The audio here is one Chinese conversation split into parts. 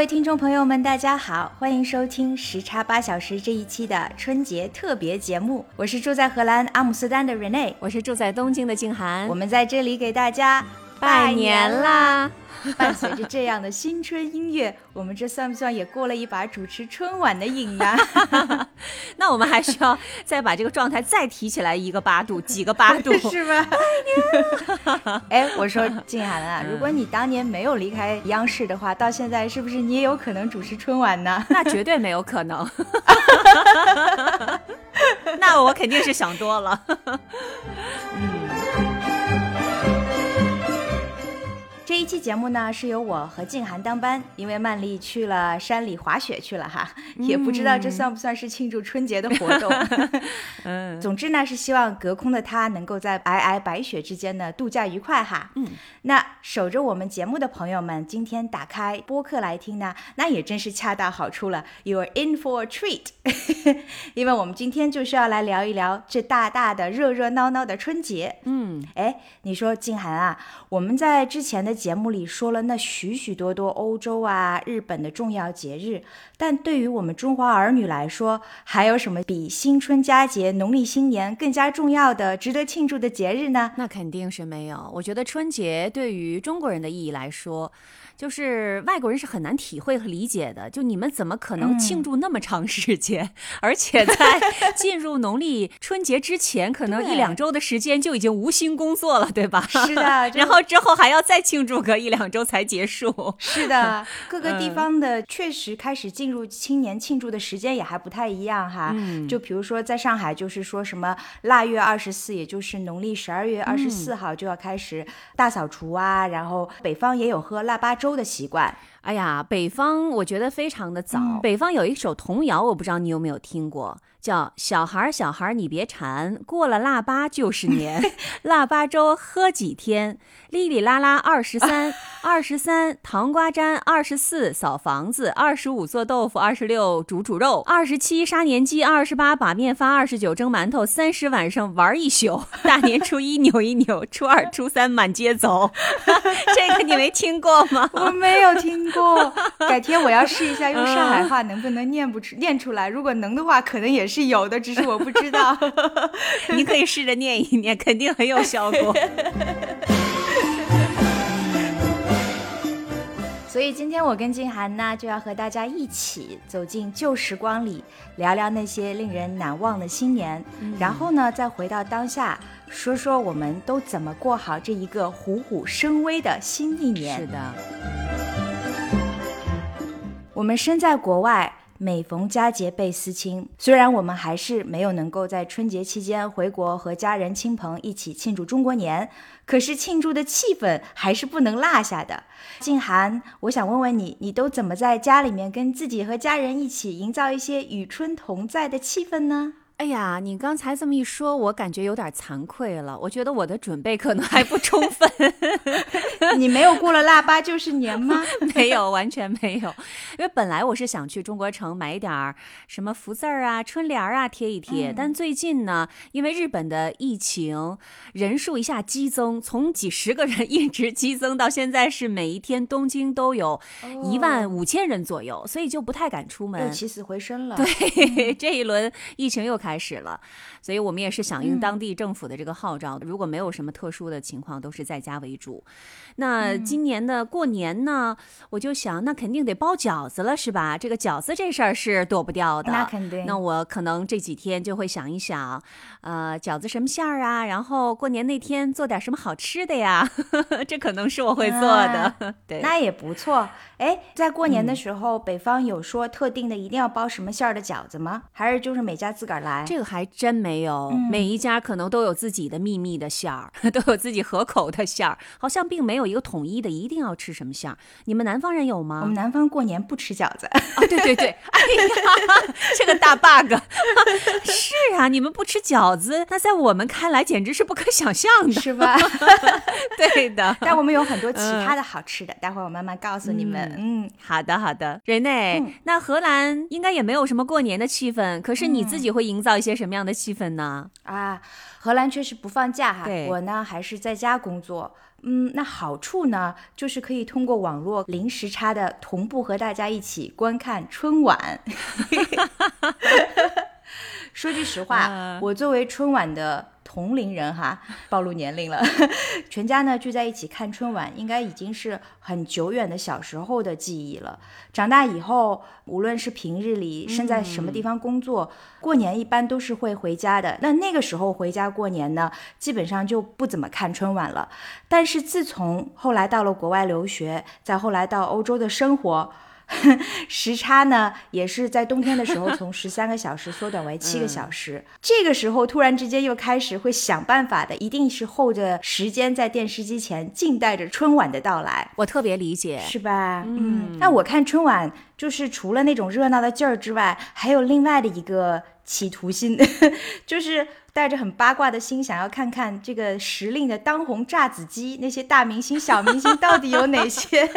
位听众朋友们，大家好，欢迎收听时差八小时这一期的春节特别节目。我是住在荷兰阿姆斯特丹的 Rene，我是住在东京的静涵。我们在这里给大家拜年啦！伴随着这样的新春音乐，我们这算不算也过了一把主持春晚的瘾呢？那我们还需要再把这个状态再提起来一个八度，几个八度是吧？拜年！哎，我说静涵啊，如果你当年没有离开央视的话，到现在是不是你也有可能主持春晚呢？那绝对没有可能。那我肯定是想多了。这一期节目呢，是由我和静涵当班，因为曼丽去了山里滑雪去了哈，也不知道这算不算是庆祝春节的活动。嗯，总之呢，是希望隔空的她能够在皑皑白雪之间呢度假愉快哈。嗯，那守着我们节目的朋友们，今天打开播客来听呢，那也真是恰到好处了，You're in for a treat，因为我们今天就是要来聊一聊这大大的热热闹闹的春节。嗯，哎，你说静涵啊，我们在之前的。节目里说了那许许多多欧洲啊、日本的重要节日，但对于我们中华儿女来说，还有什么比新春佳节、农历新年更加重要的、值得庆祝的节日呢？那肯定是没有。我觉得春节对于中国人的意义来说。就是外国人是很难体会和理解的，就你们怎么可能庆祝那么长时间，而且在 进入农历春节之前，可能一两周的时间就已经无心工作了，对吧？是的，然后之后还要再庆祝个一两周才结束。是的，各个地方的确实开始进入青年庆祝的时间也还不太一样哈。就比如说在上海，就是说什么腊月二十四，也就是农历十二月二十四号就要开始大扫除啊，然后北方也有喝腊八粥。的习惯，哎呀，北方我觉得非常的早。北方有一首童谣，我不知道你有没有听过。叫小孩儿，小孩儿，你别馋，过了腊八就是年。腊八粥喝几天？哩哩啦啦二十三，二十三糖瓜粘，二十四扫房子，二十五做豆腐，二十六煮煮肉，二十七杀年鸡，二十八把面发，二十九蒸馒头，三十晚上玩一宿，大年初一扭一扭，初二初三满街走。这个你没听过吗？我没有听过，改天我要试一下 用上海话能不能念不出念出来。如果能的话，可能也。是有的，只是我不知道。你可以试着念一念，肯定很有效果。所以今天我跟静涵呢，就要和大家一起走进旧时光里，聊聊那些令人难忘的新年，然后呢，再回到当下，说说我们都怎么过好这一个虎虎生威的新一年。是的，我们身在国外。每逢佳节倍思亲，虽然我们还是没有能够在春节期间回国和家人亲朋一起庆祝中国年，可是庆祝的气氛还是不能落下的。静涵，我想问问你，你都怎么在家里面跟自己和家人一起营造一些与春同在的气氛呢？哎呀，你刚才这么一说，我感觉有点惭愧了。我觉得我的准备可能还不充分。你没有过了腊八就是年吗？没有，完全没有。因为本来我是想去中国城买一点儿什么福字儿啊、春联儿啊贴一贴。但最近呢，因为日本的疫情人数一下激增，从几十个人 一直激增到现在是每一天东京都有一万五千人左右，所以就不太敢出门。又起死回生了。对，这一轮疫情又开。开始了，所以我们也是响应当地政府的这个号召。如果没有什么特殊的情况，都是在家为主。那今年的过年呢，我就想，那肯定得包饺子了，是吧？这个饺子这事儿是躲不掉的。那肯定。那我可能这几天就会想一想，呃，饺子什么馅儿啊？然后过年那天做点什么好吃的呀？这可能是我会做的。对，那也不错。哎，在过年的时候，北方有说特定的一定要包什么馅儿的饺子吗？还是就是每家自个儿来？来？这个还真没有，每一家可能都有自己的秘密的馅儿，都有自己合口的馅儿，好像并没有一个统一的，一定要吃什么馅儿。你们南方人有吗？我们南方过年不吃饺子。哦，对对对，哎呀，这个大 bug。是啊，你们不吃饺子，那在我们看来简直是不可想象的，是吧？对的。但我们有很多其他的好吃的，待会儿我慢慢告诉你们。嗯，好的好的。瑞内，那荷兰应该也没有什么过年的气氛，可是你自己会营造一些什么样的气氛呢？啊，荷兰确实不放假哈，我呢还是在家工作。嗯，那好处呢，就是可以通过网络零时差的同步和大家一起观看春晚。说句实话，我作为春晚的。同龄人哈，暴露年龄了。全家呢聚在一起看春晚，应该已经是很久远的小时候的记忆了。长大以后，无论是平日里身在什么地方工作，过年一般都是会回家的。那那个时候回家过年呢，基本上就不怎么看春晚了。但是自从后来到了国外留学，再后来到欧洲的生活。时差呢，也是在冬天的时候从十三个小时缩短为七个小时。这个时候突然之间又开始会想办法的，一定是候着时间在电视机前静待着春晚的到来。我特别理解，是吧？嗯。那我看春晚，就是除了那种热闹的劲儿之外，还有另外的一个企图心，就是。带着很八卦的心，想要看看这个时令的当红炸子鸡，那些大明星、小明星到底有哪些？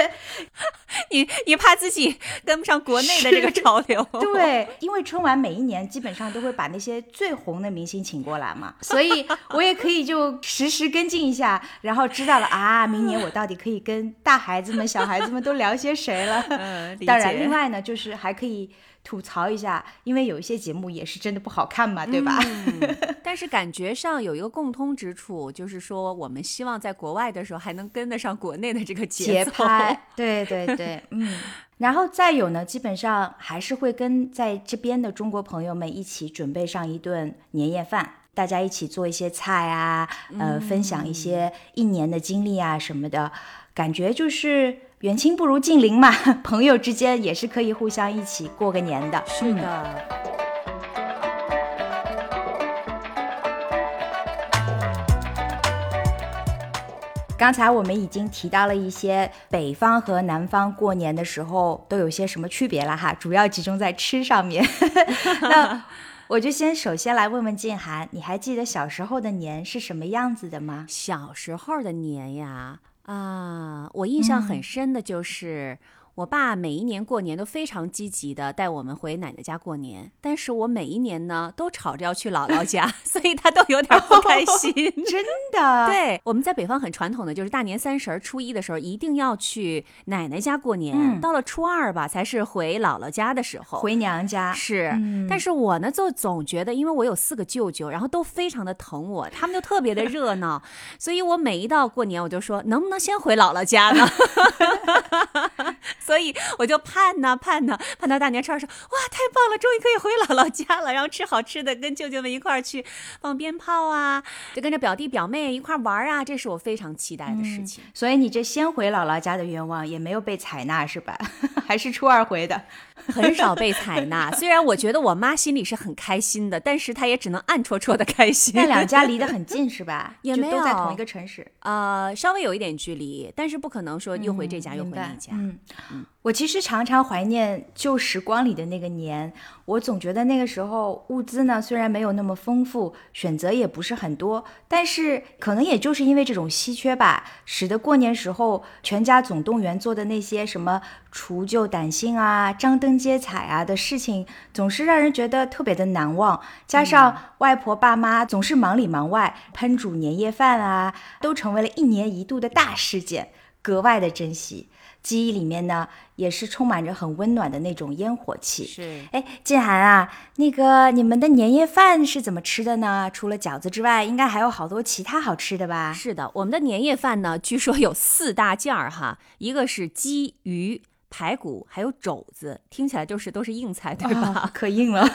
你你怕自己跟不上国内的这个潮流？对，因为春晚每一年基本上都会把那些最红的明星请过来嘛，所以我也可以就实时跟进一下，然后知道了啊，明年我到底可以跟大孩子们、小孩子们都聊些谁了。嗯，当然，另外呢，就是还可以。吐槽一下，因为有一些节目也是真的不好看嘛，对吧？但是感觉上有一个共通之处，就是说我们希望在国外的时候还能跟得上国内的这个节拍。对对对，嗯。然后再有呢，基本上还是会跟在这边的中国朋友们一起准备上一顿年夜饭，大家一起做一些菜啊，呃，分享一些一年的经历啊什么的，感觉就是。远亲不如近邻嘛，朋友之间也是可以互相一起过个年的。是的。刚才我们已经提到了一些北方和南方过年的时候都有些什么区别了哈，主要集中在吃上面。那我就先首先来问问静涵，你还记得小时候的年是什么样子的吗？小时候的年呀。啊，我印象很深的就是。我爸每一年过年都非常积极的带我们回奶奶家过年，但是我每一年呢都吵着要去姥姥家，所以他都有点不开心。真的？对，我们在北方很传统的，就是大年三十、初一的时候一定要去奶奶家过年，到了初二吧才是回姥姥家的时候，回娘家。是，但是我呢就总觉得，因为我有四个舅舅，然后都非常的疼我，他们就特别的热闹，所以我每一到过年我就说，能不能先回姥姥家呢？所以我就盼呐盼呐，盼到大年初二说哇太棒了，终于可以回姥姥家了，然后吃好吃的，跟舅舅们一块儿去放鞭炮啊，就跟着表弟表妹一块儿玩啊，这是我非常期待的事情。所以你这先回姥姥家的愿望也没有被采纳是吧？还是初二回的？很少被采纳。虽然我觉得我妈心里是很开心的，但是她也只能暗戳戳的开心。那两家离得很近 是吧？也没有都在同一个城市。呃，稍微有一点距离，但是不可能说又回这家又回那家。嗯嗯。我其实常常怀念旧时光里的那个年，我总觉得那个时候物资呢虽然没有那么丰富，选择也不是很多，但是可能也就是因为这种稀缺吧，使得过年时候全家总动员做的那些什么除旧掸新啊、张灯结彩啊的事情，总是让人觉得特别的难忘。加上外婆爸妈总是忙里忙外，烹煮年夜饭啊，都成为了一年一度的大事件，格外的珍惜。记忆里面呢，也是充满着很温暖的那种烟火气。是，哎，静涵啊，那个你们的年夜饭是怎么吃的呢？除了饺子之外，应该还有好多其他好吃的吧？是的，我们的年夜饭呢，据说有四大件儿哈，一个是鸡鱼。排骨还有肘子，听起来就是都是硬菜，对吧？可硬了。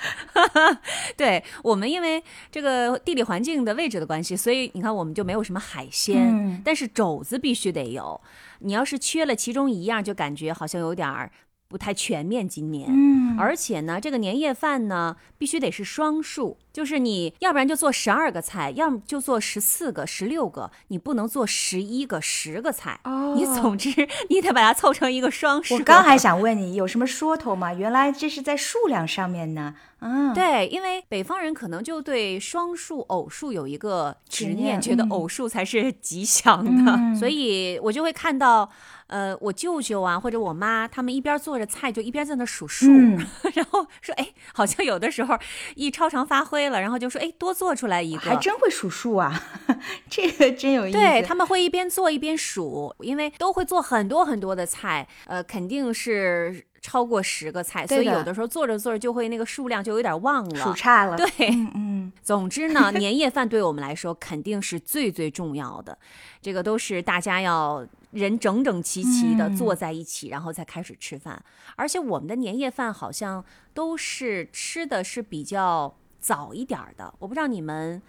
对我们，因为这个地理环境的位置的关系，所以你看我们就没有什么海鲜，但是肘子必须得有。你要是缺了其中一样，就感觉好像有点儿不太全面，今年，嗯，而且呢，这个年夜饭呢，必须得是双数，就是你要不然就做十二个菜，要么就做十四个、十六个，你不能做十一个、十个菜。哦你总之你得把它凑成一个双数。我刚还想问你有什么说头吗？原来这是在数量上面呢。嗯，对，因为北方人可能就对双数、偶数有一个执执念念，觉得嗯偶数才是吉祥的，嗯 所以我就会看到，呃，我舅舅啊或者我妈他们一边做着菜，就一边在那数数，嗯 然后说，哎，好像有的时候一超常发挥了，然后就说，哎，多做出来一个，还真会数数啊，这个真有意思。对他们会一边做一边数，因为都会做很多很多的菜，呃，肯定是超过十个菜，所以有的时候做着做着就会那个数量就有点忘了，数差了。对，嗯嗯，总之呢，年夜饭对我们来说肯定是最最重要的，这个都是大家要人整整齐齐的嗯坐在一起，然后再开始吃饭。而且我们的年夜饭好像都是吃的是比较早一点儿的，我不知道你们。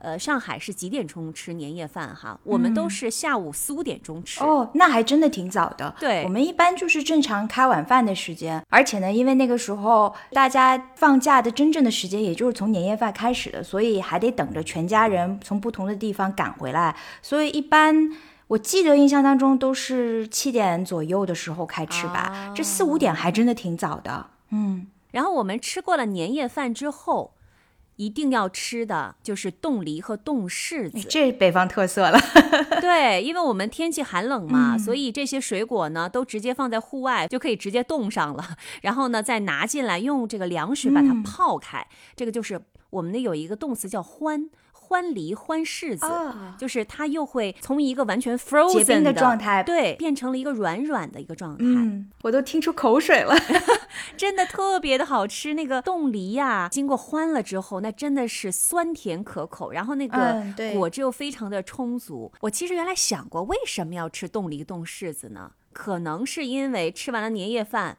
呃，上海是几点钟吃年夜饭哈？我们都是下午四五点钟吃。哦，那还真的挺早的。对我们一般就是正常开晚饭的时间，而且呢，因为那个时候大家放假的真正的时间也就是从年夜饭开始的，所以还得等着全家人从不同的地方赶回来，所以一般。我记得印象当中都是七点左右的时候开吃吧，啊这四五点还真的挺早的。嗯，然后我们吃过了年夜饭之后，一定要吃的就是冻梨和冻柿子。这北方特色了。对，因为我们天气寒冷嘛，嗯所以这些水果呢都直接放在户外就可以直接冻上了，然后呢再拿进来用这个凉水把它嗯泡开。这个就是我们那有一个动词叫欢欢梨欢柿子。哦就是它又会从一个完全 frozen 的的状态对，变成了一个软软的一个状态。嗯，我都听出口水了。真的特别的好吃。那个冻梨呀、经过欢了之后，那真的是酸甜可口，然后那个果汁又非常的充足。我其实原来想过，为什么要吃冻梨、冻柿子呢？可能是因为吃完了年夜饭。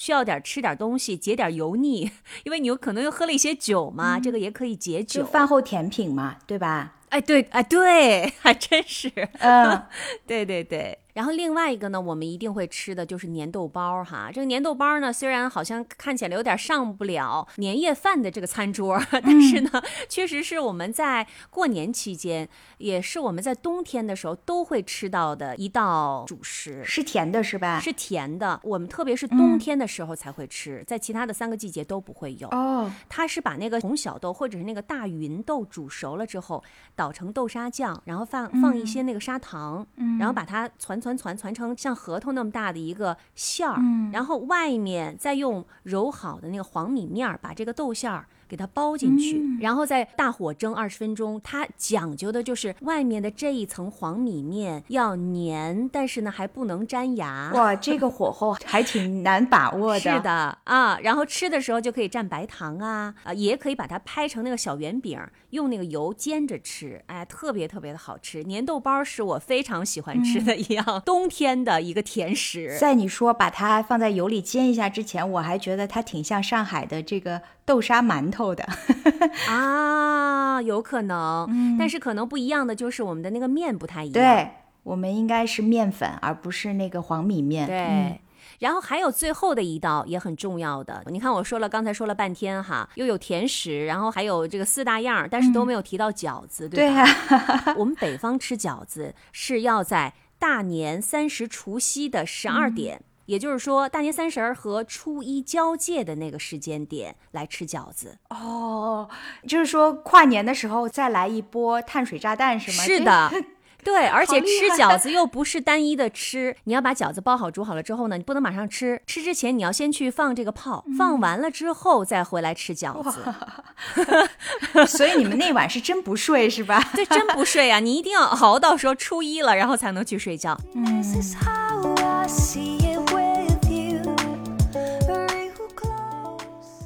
需要点吃点东西解点油腻，因为你有可能又喝了一些酒嘛，这个也可以解酒。就饭后甜品嘛，对吧？哎，对，哎，对，还真是。嗯，对 对对，然后另外一个呢，我们一定会吃的就是粘豆包哈。这个粘豆包呢，虽然好像看起来有点上不了年夜饭的这个餐桌，但是呢，确实是我们在过年期间，也是我们在冬天的时候都会吃到的一道主食。是甜的是吧？是甜的，我们特别是冬天的时候才会吃，在其他的三个季节都不会有。哦，它是把那个红小豆或者是那个大芸豆煮熟了之后，捣成豆沙酱，然后放放一些那个砂糖，嗯然后把它攒攒攒攒成像核桃那么大的一个馅儿，然后外面再用揉好的那个黄米面儿把这个豆馅儿。给它包进去，然后再大火蒸二十分钟。它讲究的就是外面的这一层黄米面要黏，但是呢还不能粘牙。哇，这个火候还挺难把握的。是的啊，然后吃的时候就可以蘸白糖啊，啊，也可以把它拍成那个小圆饼，用那个油煎着吃，哎，特别特别的好吃。粘豆包是我非常喜欢吃的一样、冬天的一个甜食。在你说把它放在油里煎一下之前，我还觉得它挺像上海的这个豆沙馒头的。啊，有可能，但是可能不一样的就是我们的那个面不太一样。对，我们应该是面粉，而不是那个黄米面。对。嗯然后还有最后的一道也很重要的，你看我说了，刚才说了半天哈，又有甜食，然后还有这个四大样儿，但是都没有提到饺子，对吧？呀、我们北方吃饺子是要在大年三十除夕的十二点，也就是说大年三十儿和初一交界的那个时间点来吃饺子。哦，就是说跨年的时候再来一波碳水炸弹是吗？是的。对，而且吃饺子又不是单一的吃，你要把饺子包好、煮好了之后呢，你不能马上吃，吃之前你要先去放这个泡，放完了之后再回来吃饺子。这，所以你们那晚是真不睡是吧？对真不睡啊！你一定要熬到说初一了，然后才能去睡觉。This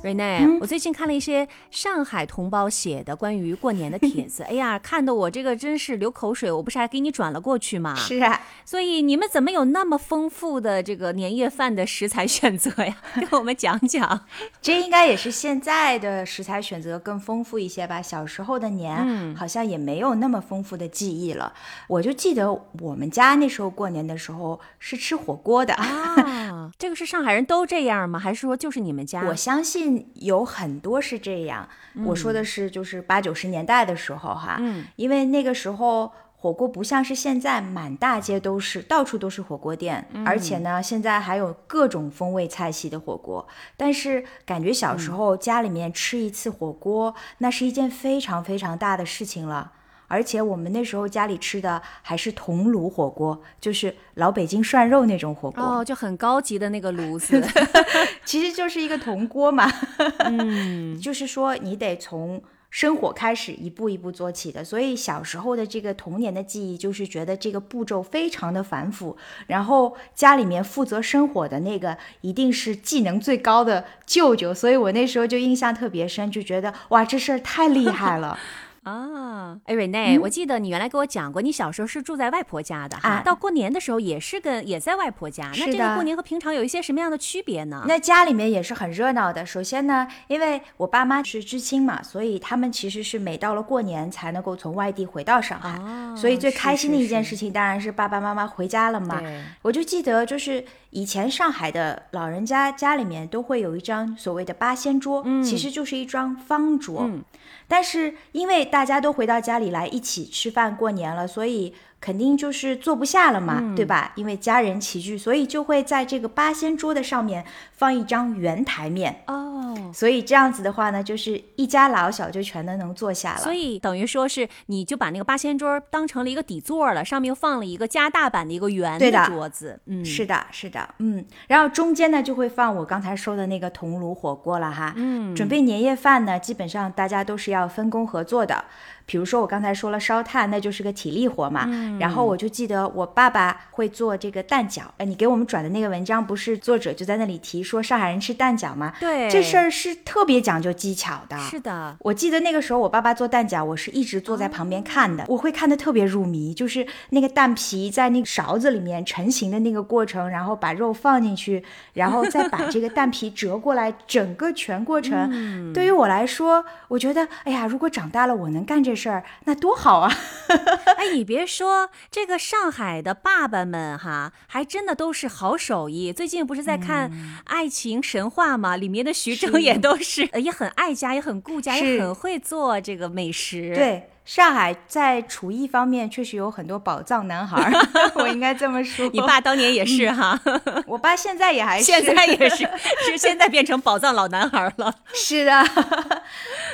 瑞内，我最近看了一些上海同胞写的关于过年的帖子，哎呀，看得我这个真是流口水。我不是还给你转了过去吗？是啊，所以你们怎么有那么丰富的这个年夜饭的食材选择呀？跟我们讲讲。这应该也是现在的食材选择更丰富一些吧？小时候的年好像也没有那么丰富的记忆了。我就记得我们家那时候过年的时候是吃火锅的啊。这个是上海人都这样吗？还是说就是你们家？我相信。有很多是这样，我说的是就是八九十年代的时候哈，嗯，因为那个时候火锅不像是现在满大街都是，到处都是火锅店，而且呢，现在还有各种风味菜系的火锅。但是感觉小时候家里面吃一次火锅，那是一件非常非常大的事情了。而且我们那时候家里吃的还是铜炉火锅，就是老北京涮肉那种火锅哦，就很高级的那个炉子，其实就是一个铜锅嘛。嗯，就是说你得从生火开始，一步一步做起的。所以小时候的这个童年的记忆，就是觉得这个步骤非常的繁复，然后家里面负责生火的那个一定是技能最高的舅舅，所以我那时候就印象特别深，就觉得哇，这事儿太厉害了。啊，哎，瑞内，我记得你原来给我讲过，你小时候是住在外婆家的哈，到过年的时候也是跟也在外婆家。那这个过年和平常有一些什么样的区别呢？那家里面也是很热闹的。首先呢，因为我爸妈是知青嘛，所以他们其实是每到了过年才能够从外地回到上海，所以最开心的一件事情当然是爸爸妈妈回家了嘛。我就记得就是以前上海的老人家家里面都会有一张所谓的八仙桌，其实就是一张方桌。但是因为大家都回到家里来一起吃饭过年了，所以。肯定就是坐不下了嘛，对吧？因为家人齐聚，所以就会在这个八仙桌的上面放一张圆台面哦。所以这样子的话呢，就是一家老小就全都能坐下了。所以等于说是你就把那个八仙桌当成了一个底座了，上面又放了一个加大版的一个圆的桌子。嗯，是的，是的，嗯。然后中间呢就会放我刚才说的那个铜炉火锅了哈。嗯。准备年夜饭呢，基本上大家都是要分工合作的。比如说我刚才说了烧炭，那就是个体力活嘛。然后我就记得我爸爸会做这个蛋饺。哎，你给我们转的那个文章不是作者就在那里提说上海人吃蛋饺吗？对，这事儿是特别讲究技巧的。是的，我记得那个时候我爸爸做蛋饺，我是一直坐在旁边看的，我会看的特别入迷，就是那个蛋皮在那个勺子里面成型的那个过程，然后把肉放进去，然后再把这个蛋皮折过来，整个全过程，对于我来说，我觉得，哎呀，如果长大了我能干这。事儿那多好啊！哎，你别说，这个上海的爸爸们哈，还真的都是好手艺。最近不是在看《爱情神话》吗？里面的徐峥也都是，也很爱家，也很顾家，也很会做这个美食。对，上海在厨艺方面确实有很多宝藏男孩，我应该这么说。你爸当年也是哈，我爸现在也还是，现在也是，是现在变成宝藏老男孩了。是的。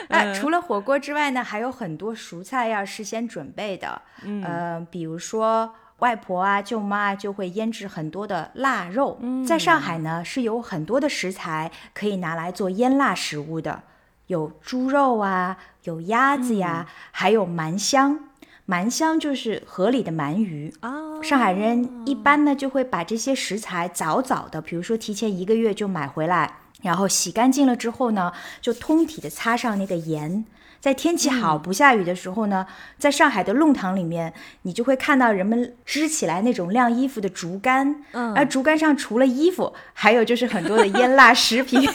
那 除了火锅之外呢，还有很多熟菜要事先准备的。嗯，比如说外婆啊、舅妈就会腌制很多的腊肉。嗯在上海呢，是有很多的食材可以拿来做腌腊食物的，有猪肉啊，有鸭子呀，还有鳗香。鳗香就是河里的鳗鱼。哦，上海人一般呢就会把这些食材早早的，比如说提前一个月就买回来。然后洗干净了之后呢，就通体的擦上那个盐。在天气好不下雨的时候呢，在上海的弄堂里面，你就会看到人们支起来那种晾衣服的竹竿，嗯，而竹竿上除了衣服，还有就是很多的腌腊食品。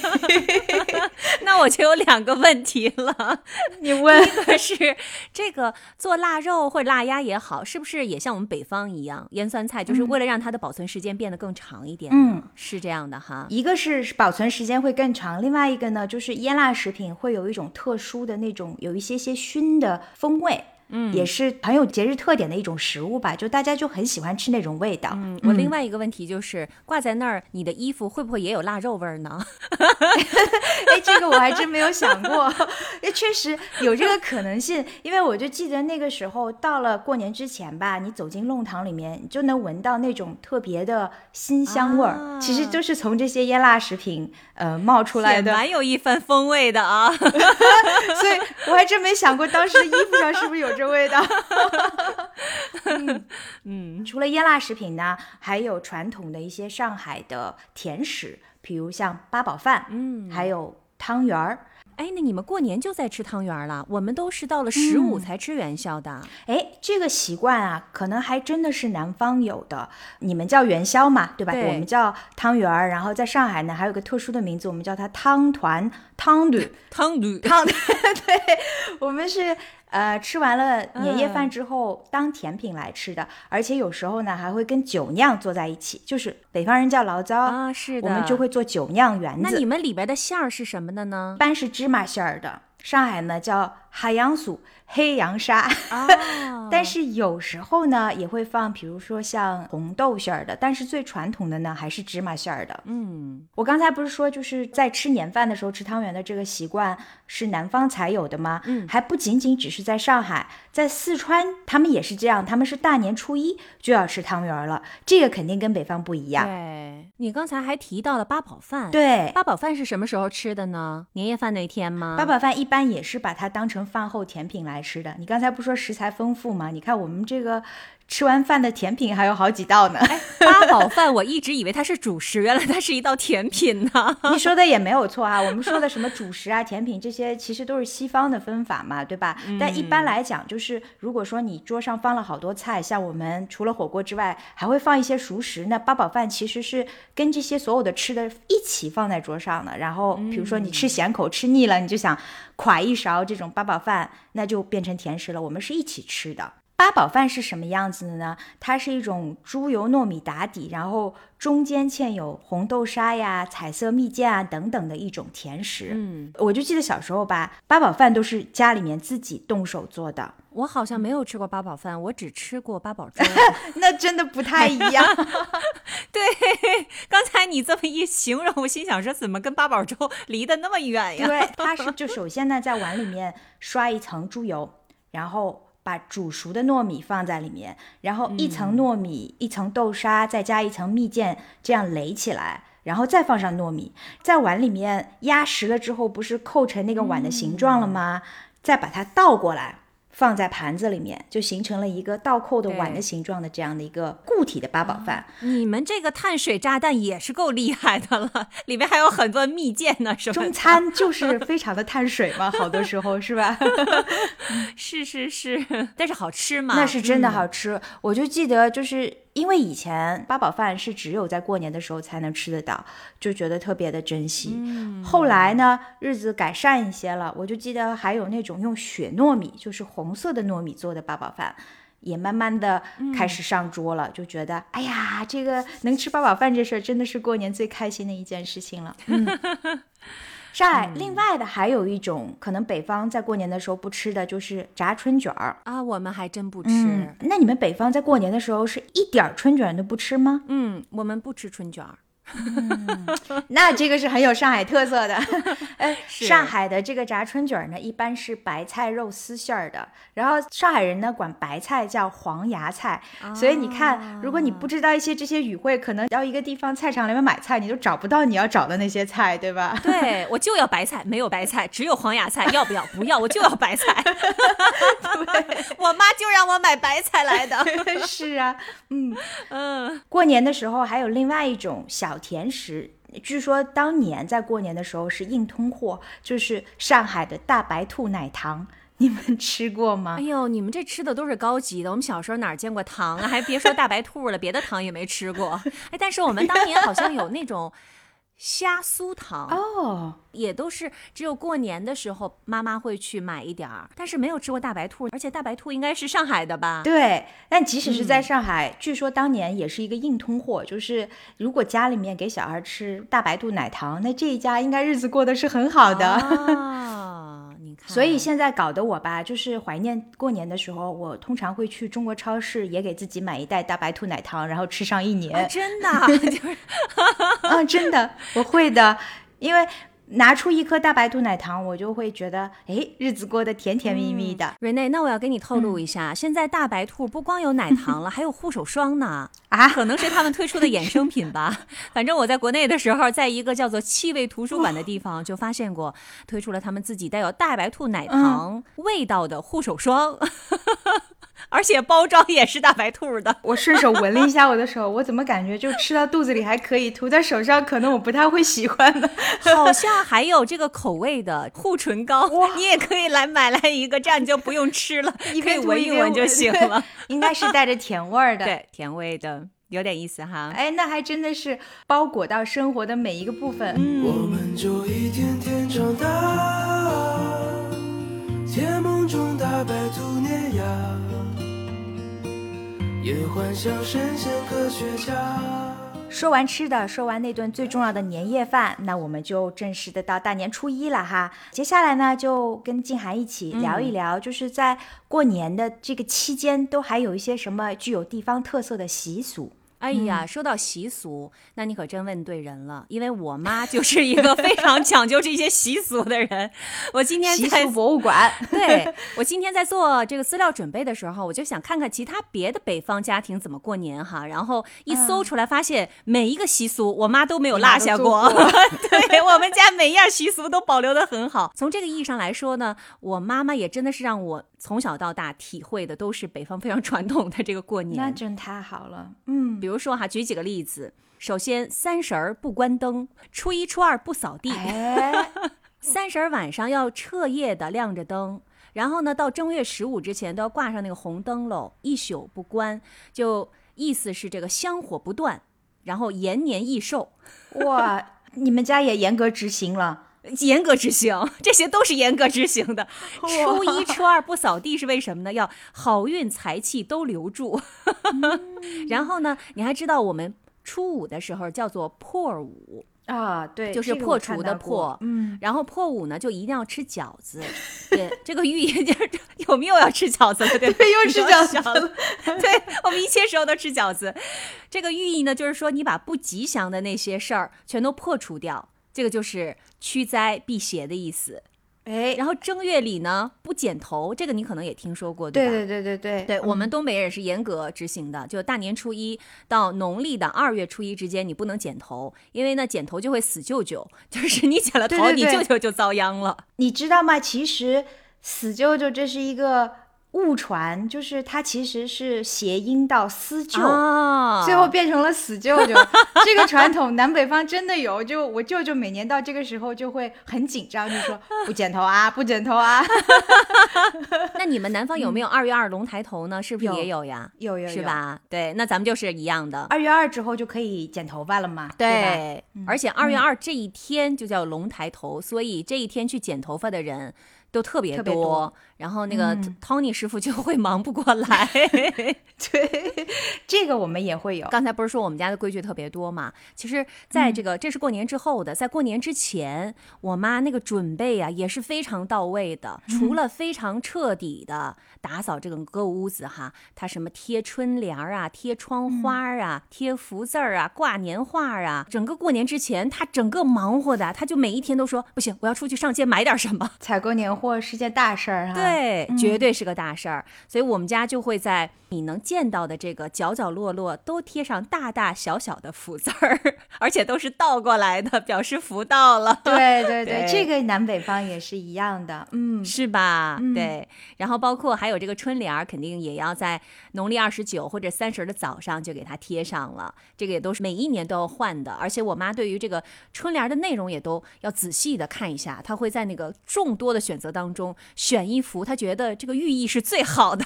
那我就有两个问题了，你问 一个是这个做腊肉或者腊鸭也好，是不是也像我们北方一样腌酸菜，就是为了让它的保存时间变得更长一点？嗯，是这样的哈。一个是保存时间会更长，另外一个呢，就是腌腊食品会有一种特殊的那种。有一些些熏的风味。嗯，也是很有节日特点的一种食物吧，就大家就很喜欢吃那种味道。嗯，我另外一个问题就是挂在那儿，你的衣服会不会也有腊肉味儿呢？哎，这个我还真没有想过。哎，确实有这个可能性，因为我就记得那个时候到了过年之前吧，你走进弄堂里面，你就能闻到那种特别的新香味儿，其实就是从这些腌腊食品呃冒出来的，蛮有一番风味的啊。所以我还真没想过当时衣服上是不是有。这味道，嗯，除了腌腊食品呢，还有传统的一些上海的甜食，比如像八宝饭，嗯，还有。汤圆儿。哎，那你们过年就在吃汤圆了？我们都是到了十五才吃元宵的。哎，这个习惯啊，可能还真的是南方有的。你们叫元宵嘛，对吧？对我们叫汤圆儿。然后在上海呢，还有个特殊的名字，我们叫它汤团、汤 肚、汤团汤。对，我们是呃吃完了年夜饭之后、当甜品来吃的，而且有时候呢还会跟酒酿做在一起，就是北方人叫醪糟啊，是的，我们就会做酒酿圆子。那你们里边的馅儿是什么的呢一？般是芝麻馅儿的，上海呢叫海洋酥、黑洋沙。哦，但是有时候呢，也会放，比如说像红豆馅儿的，但是最传统的呢，还是芝麻馅儿的。嗯，我刚才不是说，就是在吃年饭的时候吃汤圆的这个习惯是南方才有的吗？嗯还不仅仅只是在上海，在四川他们也是这样，他们是大年初一就要吃汤圆了，这个肯定跟北方不一样。对，你刚才还提到了八宝饭。，对，八宝饭是什么时候吃的呢？年夜饭那天吗？八宝饭一般也是把它当成饭后甜品来吃的。你刚才不说食材丰富吗？你看我们这个吃完饭的甜品还有好几道呢。八宝饭，我一直以为它是主食，原来它是一道甜品呢。你说的也没有错啊，我们说的什么主食啊、甜品这些，其实都是西方的分法嘛，对吧？但一般来讲，就是如果说你桌上放了好多菜，像我们除了火锅之外，还会放一些熟食，那八宝饭其实是跟这些所有的吃的一起放在桌上的。然后，比如说你吃咸口吃腻了，你就想㧟一勺这种八宝饭，那就变成甜食了。我们是一起吃的。八宝饭是什么样子的呢？它是一种猪油糯米打底，然后中间嵌有红豆沙呀、彩色蜜饯啊等等的一种甜食。嗯，我就记得小时候吧，八宝饭都是家里面自己动手做的，我好像没有吃过八宝饭，我只吃过八宝粥。那真的不太一样。对，刚才你这么一形容，我心想说，怎么跟八宝粥离得那么远呀？对，它是就首先呢，在碗里面刷一层猪油，然后把煮熟的糯米放在里面，然后一层糯米、一层豆沙，再加一层蜜饯，这样垒起来。然后再放上糯米，在碗里面压实了之后，不是扣成那个碗的形状了吗？再把它倒过来，放在盘子里面，就形成了一个倒扣的碗的形状的这样的一个固体的八宝饭。你们这个碳水炸弹也是够厉害的了，里面还有很多蜜饯呢，什么中餐就是非常的碳水嘛，好多时候是吧？是 是是，但是好吃嘛？那是真的好吃。我就记得，就是因为以前八宝饭是只有在过年的时候才能吃得到，就觉得特别的珍惜。后来呢，日子改善一些了，我就记得还有那种用雪糯米，就是红色的糯米做的八宝饭。也慢慢的开始上桌了，就觉得，哎呀，这个能吃八宝饭这事儿真的是过年最开心的一件事情了。嗯，上海另外的还有一种可能北方在过年的时候不吃的，就是炸春卷儿。啊，我们还真不吃。嗯，那你们北方在过年的时候是一点儿春卷都不吃吗？嗯，我们不吃春卷儿。那这个是很有上海特色的。呃，是上海的这个炸春卷儿呢，一般是白菜肉丝馅儿的，然后上海人呢管白菜叫黄芽菜，所以你看，如果你不知道一些这些语汇，可能到一个地方菜场里面买菜，你就找不到你要找的那些菜，对吧？对，我就要白菜，没有白菜，只有黄芽菜，要不要？不要，我就要白菜。我妈就让我买白菜来的。是啊，嗯。嗯，过年的时候还有另外一种小甜食，据说当年在过年的时候是硬通货，就是上海的大白兔奶糖，你们吃过吗哎？呦，你们这吃的都是高级的，我们小时候哪见过糖啊？还别说大白兔了，别的糖也没吃过。哎，但是我们当年好像有那种虾酥糖。哦，也都是只有过年的时候妈妈会去买一点儿，但是没有吃过大白兔，而且大白兔应该是上海的吧？对，但即使是在上海，据说当年也是一个硬通货，就是如果家里面给小孩吃大白兔奶糖，那这一家应该日子过得是很好的。所以现在搞得我吧，就是怀念过年的时候，我通常会去中国超市也给自己买一袋大白兔奶糖，然后吃上一啊年。真的？啊 就是啊，真的，我会的，因为拿出一颗大白兔奶糖，我就会觉得，哎，日子过得甜甜蜜蜜的、瑞内，那我要给你透嗯露一下，现在大白兔不光有奶糖了，还有护手霜呢。啊。可能是他们推出的衍生品吧。反正我在国内的时候，在一个叫做气味图书馆的地方就发现过，推出了他们自己带有大白兔奶糖味道的护手霜。而且包装也是大白兔的。我顺手闻了一下我的手，我怎么感觉就吃到肚子里还可以，涂在手上可能我不太会喜欢呢？好像还有这个口味的护唇膏，你也可以来买来一个，这样你就不用吃了，一可以闻一闻就行了。应该是带着甜味儿的，对，甜味的。有点意思哈，哎，那还真的是包裹到生活的每一个部分。我们就一天天长大，甜梦中大白兔碾压，也幻想神仙科学家。说完吃的，说完那顿最重要的年夜饭，那我们就正式的到大年初一了哈。接下来呢，就跟静涵一起聊一聊，就是在过年的这个期间，都还有一些什么具有地方特色的习俗。哎呀，说到习俗，那你可真问对人了，因为我妈就是一个非常讲究这些习俗的人。我今天习俗博物馆，对我今天在做这个资料准备的时候，我就想看看其他别的北方家庭怎么过年哈。然后一搜出来，发现每一个习俗我妈都没有落下过。对我们家每样习俗都保留的很好。从这个意义上来说呢，我妈妈也真的是让我从小到大体会的都是北方非常传统的这个过年。那真太好了，嗯。比如说哈，举几个例子。首先，三十儿不关灯，初一初二不扫地。三十儿晚上要彻夜的亮着灯，然后呢，到正月十五之前都要挂上那个红灯笼，一宿不关，就意思是这个香火不断，然后延年益寿。哇，你们家也严格执行了。严格执行，这些都是严格执行的。初一、初二不扫地是为什么呢？要好运财气都留住。然后呢，你还知道我们初五的时候叫做破五啊？对，就是破除的破。嗯。然后破五呢，就一定要吃饺子。对，这个寓意就是我们又要吃饺子了？对，又吃饺子了。对，我们一切时候都吃饺子。这个寓意呢，就是说你把不吉祥的那些事儿全都破除掉。这个就是驱灾辟邪的意思，哎，然后正月里呢不剪头，这个你可能也听说过，对吧？对对对对对，我们东北人是严格执行的，就大年初一到农历的二月初一之间，你不能剪头，因为呢剪头就会死舅舅，就是你剪了头，你舅舅就遭殃了。你知道吗？其实死舅舅这是一个。误传就是它其实是谐音到思旧，最后变成了死舅舅。这个传统南北方真的有，就我舅舅每年到这个时候就会很紧张，就说不剪头啊，不剪头啊。那你们南方有没有二月二龙抬头呢？是不是也有呀？有有是吧？对，那咱们就是一样的。二月二之后就可以剪头发了嘛？对，而且二月二这一天就叫龙抬头，所以这一天去剪头发的人。都特别多，然后那个 Tony 师傅就会忙不过来。对，这个我们也会有。刚才不是说我们家的规矩特别多嘛？其实，在这个这是过年之后的，在过年之前，我妈那个准备啊也是非常到位的。除了非常彻底的打扫这个歌屋子哈，她什么贴春联啊、贴窗花啊、贴福字儿啊、挂年画啊，整个过年之前，她整个忙活的，她就每一天都说不行，我要出去上街买点什么，采购年货。是件大事儿哈，对，绝对是个大事儿，所以我们家就会在你能见到的这个角角落落都贴上大大小小的福字儿，而且都是倒过来的，表示福到了。对对 对，这个南北方也是一样的，嗯，是吧？对，然后包括还有这个春联儿，肯定也要在农历二十九或者三十的早上就给它贴上了，这个也都是每一年都要换的。而且我妈对于这个春联的内容也都要仔细的看一下，她会在那个众多的选择。当中选一幅，她觉得这个寓意是最好的，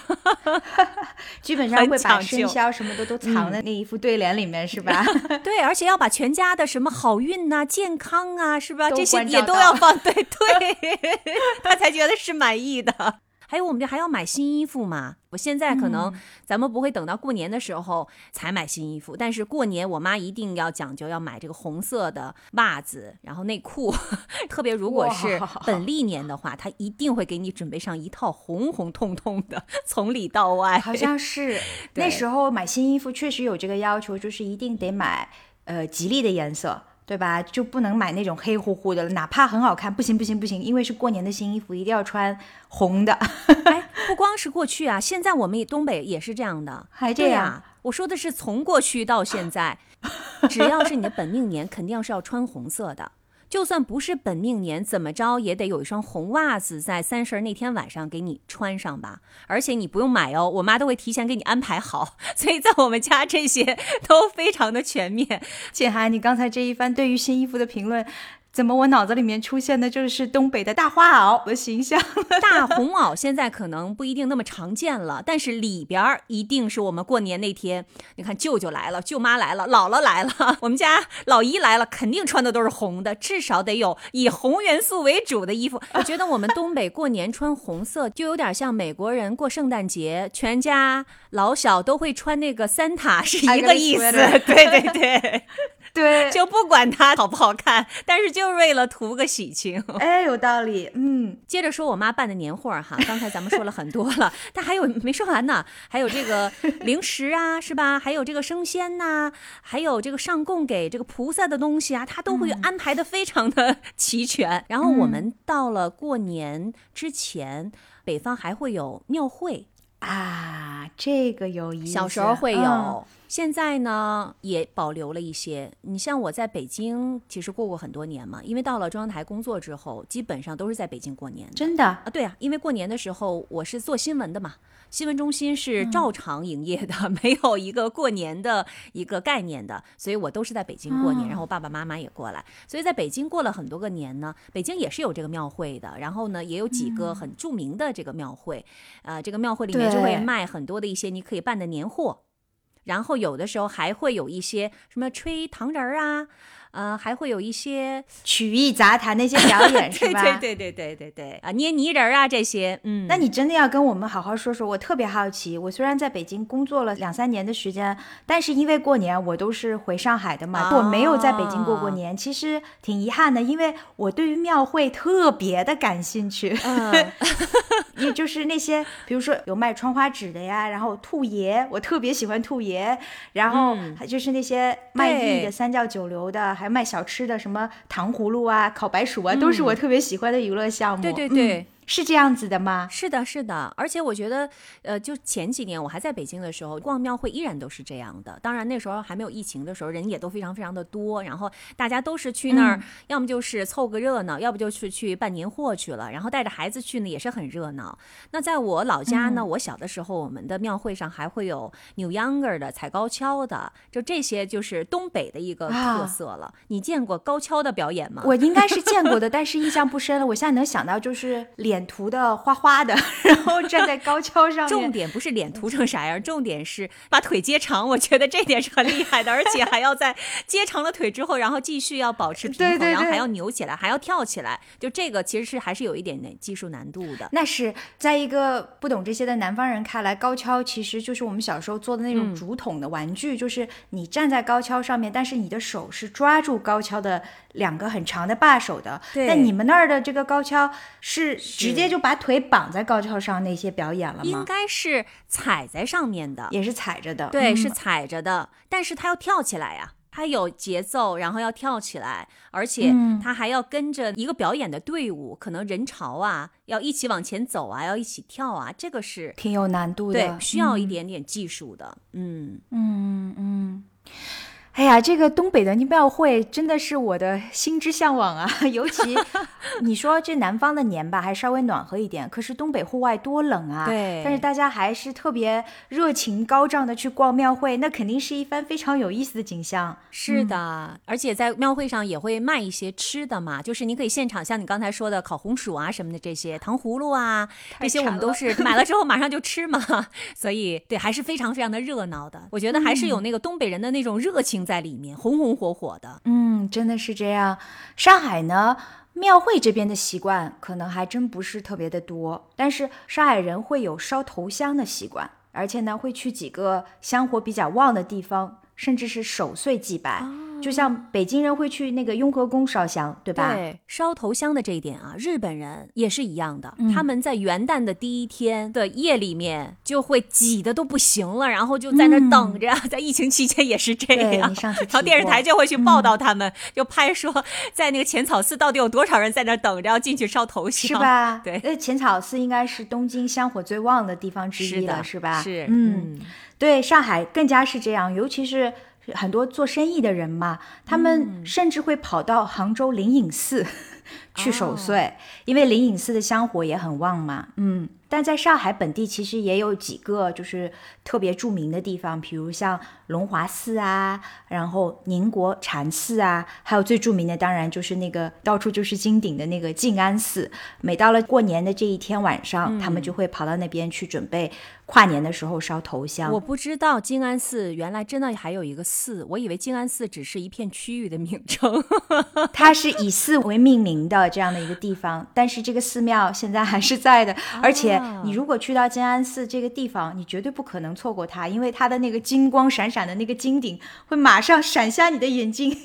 基本上会把生肖什么的都藏在那一副对联里面，是吧？对，而且要把全家的什么好运呐、健康啊，是吧？这些也都要放，对 对，他才觉得是满意的。还有我们这还要买新衣服嘛？我现在可能咱们不会等到过年的时候才买新衣服，但是过年我妈一定要讲究要买这个红色的袜子，然后内裤，特别如果是本历年的话，她一定会给你准备上一套红红彤彤的，从里到外。好像是 那时候买新衣服确实有这个要求，就是一定得买呃吉利的颜色。对吧？就不能买那种黑乎乎的了，哪怕很好看，不行不行不行，因为是过年的新衣服，一定要穿红的。哎，不光是过去啊，现在我们东北也是这样的，还这样。我说的是从过去到现在，只要是你的本命年，肯定是要穿红色的。就算不是本命年，怎么着也得有一双红袜子在三十那天晚上给你穿上吧。而且你不用买哦，我妈都会提前给你安排好。所以在我们家这些都非常的全面。静涵，你刚才这一番对于新衣服的评论。怎么我脑子里面出现的就是东北的大花袄的形象？大红袄现在可能不一定那么常见了，但是里边儿一定是我们过年那天，你看舅舅来了，舅妈来了，姥姥来了，我们家老姨来了，肯定穿的都是红的，至少得有以红元素为主的衣服。我觉得我们东北过年穿红色，就有点像美国人过圣诞节，全家老小都会穿那个 Santa 是一个意思。对对 对。对，就不管它好不好看，但是就是为了图个喜庆。哎，有道理。嗯，接着说我妈办的年货哈，刚才咱们说了很多了，但还有没说完呢，还有这个零食啊，是吧？还有这个生鲜呐，还有这个上供给这个菩萨的东西啊，她都会安排的非常的 齐全。然后我们到了过年之前，北方还会有庙会啊，这个有意思。小时候会有。现在呢，也保留了一些。你像我在北京，其实过过很多年嘛。因为到了中央台工作之后，基本上都是在北京过年。真的啊？对啊，因为过年的时候我是做新闻的嘛，新闻中心是照常营业的，没有一个过年的一个概念的，所以我都是在北京过年。然后我爸爸妈妈也过来，所以在北京过了很多个年呢。北京也是有这个庙会的，然后呢，也有几个很著名的这个庙会，呃，这个庙会里面就会卖很多的一些你可以办的年货。然后有的时候还会有一些什么吹糖人儿啊。呃，还会有一些曲艺杂谈那些表演，是吧？对对对对对对啊，捏泥人啊这些，嗯，那你真的要跟我们好好说说。我特别好奇，我虽然在北京工作了两三年的时间，但是因为过年我都是回上海的嘛，我没有在北京过过年，其实挺遗憾的，因为我对于庙会特别的感兴趣。嗯，也就是那些，比如说有卖窗花纸的呀，然后兔爷，我特别喜欢兔爷，然后就是那些卖艺的三教九流的。还卖小吃的，什么糖葫芦啊、烤白薯啊，都是我特别喜欢的娱乐项目。对对对。是这样子的吗？是的，是的，而且我觉得，呃，就前几年我还在北京的时候，逛庙会依然都是这样的。当然那时候还没有疫情的时候，人也都非常非常的多，然后大家都是去那儿，要么就是凑个热闹，要不就是去办年货去了，然后带着孩子去呢，也是很热闹。那在我老家呢，我小的时候，我们的庙会上还会有扭秧歌的、踩高跷的，就这些就是东北的一个特色了。你见过高跷的表演吗？我应该是见过的，但是印象不深了。我现在能想到就是脸。脸涂的花花的，然后站在高跷上。重点不是脸涂成啥样，重点是把腿接长。我觉得这点是很厉害的，而且还要在接长了腿之后，然后继续要保持平衡，然后还要扭起来，还要跳起来。就这个其实是还是有一点点技术难度的。那是在一个不懂这些的南方人看来，高跷其实就是我们小时候做的那种竹筒的玩具，就是你站在高跷上面，但是你的手是抓住高跷的两个很长的把手的。那你们那儿的这个高跷是？直接就把腿绑在高跷上那些表演了吗？应该是踩在上面的，也是踩着的。对，是踩着的，但是他要跳起来呀，他有节奏，然后要跳起来，而且他还要跟着一个表演的队伍，可能人潮啊，要一起往前走啊，要一起跳啊，这个是挺有难度的，对，需要一点点技术的。嗯嗯嗯嗯。哎呀，这个东北的庙会真的是我的心之向往啊！尤其 你说这南方的年吧，还稍微暖和一点，可是东北户外多冷啊！对，但是大家还是特别热情高涨的去逛庙会，那肯定是一番非常有意思的景象。是的，而且在庙会上也会卖一些吃的嘛，就是你可以现场像你刚才说的烤红薯啊什么的这些糖葫芦啊，这些我们都是买了之后 马上就吃嘛，所以对还是非常非常的热闹的。我觉得还是有那个东北人的那种热情。在里面红红火火的，嗯，真的是这样。上海呢，庙会这边的习惯可能还真不是特别的多，但是上海人会有烧头香的习惯，而且呢，会去几个香火比较旺的地方，甚至是守岁祭拜。就像北京人会去那个雍和宫烧香，对吧？对，烧头香的这一点啊，日本人也是一样的。他们在元旦的第一天的夜里面就会挤得都不行了，然后就在那等着。在疫情期间也是这样，然后电视台就会去报道他们，就拍说在那个浅草寺到底有多少人在那等着要进去烧头香，是吧？对，那浅草寺应该是东京香火最旺的地方之一了，是吧？是，嗯，对，上海更加是这样，尤其是。很多做生意的人嘛，他们甚至会跑到杭州灵隐寺 去守岁，因为灵隐寺的香火也很旺嘛。嗯。但在上海本地，其实也有几个就是特别著名的地方，比如像龙华寺啊，然后宁国禅寺啊，还有最著名的当然就是那个到处就是金顶的那个静安寺。每到了过年的这一天晚上，他们就会跑到那边去准备。跨年的时候烧头香，我不知道静安寺原来真的还有一个寺，我以为静安寺只是一片区域的名称，它是以寺为命名的这样的一个地方，但是这个寺庙现在还是在的，而且你如果去到静安寺这个地方，你绝对不可能错过它，因为它的那个金光闪闪的那个金顶会马上闪瞎你的眼睛。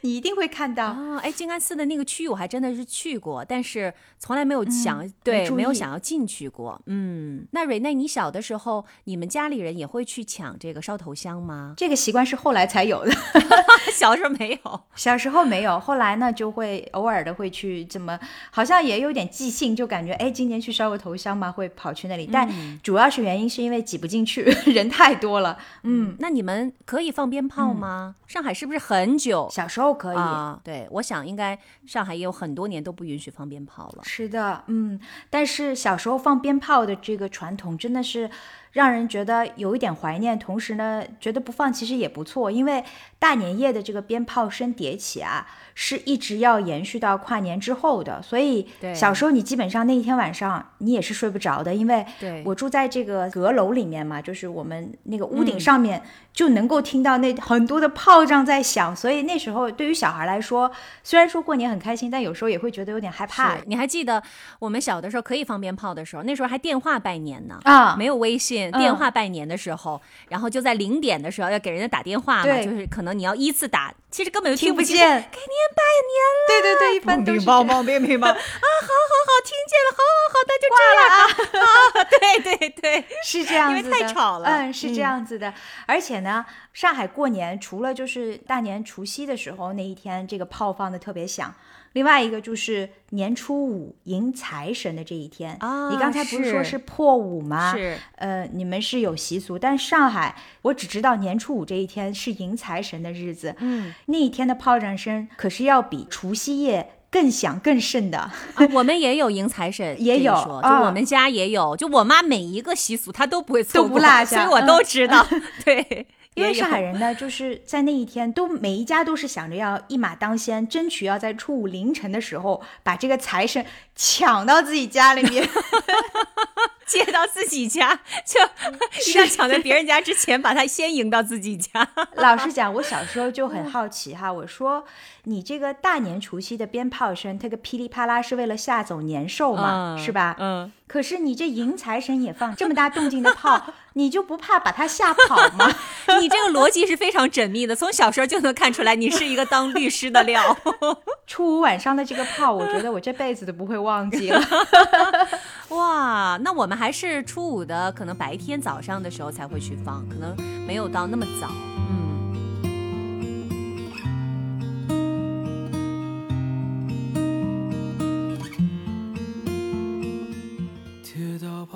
你一定会看到啊！哎，静安寺的那个区域我还真的是去过，但是从来没有想对，没有想要进去过。嗯，那瑞内，你小的时候，你们家里人也会去抢这个烧头香吗？这个习惯是后来才有的，小时候没有。小时候没有，后来呢就会偶尔的会去，怎么好像也有点即兴，就感觉哎，今年去烧个头香嘛，会跑去那里。但主要是原因是因为挤不进去，人太多了。嗯，那你们可以放鞭炮吗？上海是不是很久？小时候可以，对，我想应该上海也有很多年都不允许放鞭炮了。是的，嗯，但是小时候放鞭炮的这个传统真的是。让人觉得有一点怀念，同时呢，觉得不放其实也不错，因为大年夜的这个鞭炮声叠起啊，是一直要延续到跨年之后的。所以小时候你基本上那一天晚上你也是睡不着的，因为我住在这个阁楼里面嘛，就是我们那个屋顶上面就能够听到那很多的炮仗在响，所以那时候对于小孩来说，虽然说过年很开心，但有时候也会觉得有点害怕。你还记得我们小的时候可以放鞭炮的时候，那时候还电话拜年呢啊，没有微信。电话拜年的时候，然后就在零点的时候要给人家打电话嘛，就是可能你要依次打，其实根本就听不见。给您拜年了，对对对，一般都是。棒棒棒棒棒啊！好好好，听见了，好好好，那就这样啊。对对对，是这样子的，因为太吵了。嗯，是这样子的。而且呢，上海过年除了就是大年除夕的时候那一天，这个炮放的特别响。另外一个就是年初五迎财神的这一天啊，你刚才不是说是破五吗？是，呃，你们是有习俗，但上海我只知道年初五这一天是迎财神的日子。嗯，那一天的炮仗声可是要比除夕夜更响更盛的。我们也有迎财神，也有，就我们家也有，就我妈每一个习俗她都不会错过，都不落下，所以我都知道。对。因为上海人呢，就是在那一天都每一家都是想着要一马当先，争取要在初五凌晨的时候把这个财神抢到自己家里面，接到自己家，就一定要抢在别人家之前把他先迎到自己家。老实讲，我小时候就很好奇哈，我说你这个大年除夕的鞭炮声，它个噼里啪啦是为了吓走年兽嘛，是吧？嗯。可是你这迎财神也放这么大动静的炮，你就不怕把他吓跑吗？你这个逻辑是非常缜密的，从小时候就能看出来，你是一个当律师的料。初五晚上的这个炮，我觉得我这辈子都不会忘记了。哇，那我们还是初五的，可能白天早上的时候才会去放，可能没有到那么早。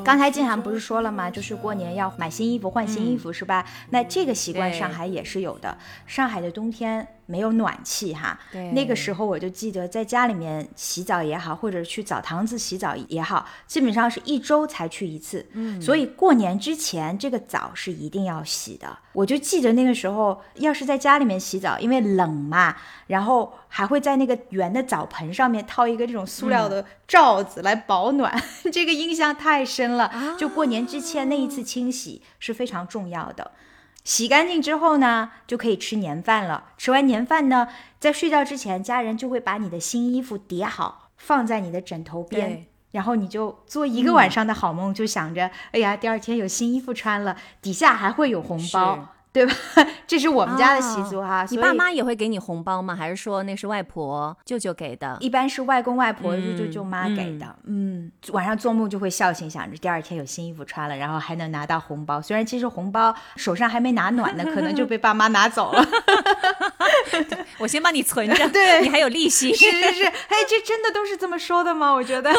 刚才静涵不是说了吗？就是过年要买新衣服、换新衣服，是吧？那这个习惯上海也是有的。上海的冬天没有暖气哈，那个时候我就记得在家里面洗澡也好，或者去澡堂子洗澡也好，基本上是一周才去一次。嗯，所以过年之前这个澡是一定要洗的。我就记得那个时候，要是在家里面洗澡，因为冷嘛，然后还会在那个圆的澡盆上面套一个这种塑料的罩子来保暖，这个印象太深了。就过年之前那一次清洗是非常重要的。洗干净之后呢，就可以吃年饭了。吃完年饭呢，在睡觉之前，家人就会把你的新衣服叠好，放在你的枕头边，然后你就做一个晚上的好梦，就想着，哎呀，第二天有新衣服穿了，底下还会有红包。对吧？这是我们家的习俗哈。你爸妈也会给你红包吗？还是说那是外婆、舅舅给的？一般是外公外婆、舅舅舅妈给的。嗯，晚上做梦就会笑醒，想着第二天有新衣服穿了，然后还能拿到红包。虽然其实红包手上还没拿暖呢，可能就被爸妈拿走了。我先帮你存着，对你还有利息。是是是，哎，这真的都是这么说的吗？我觉得。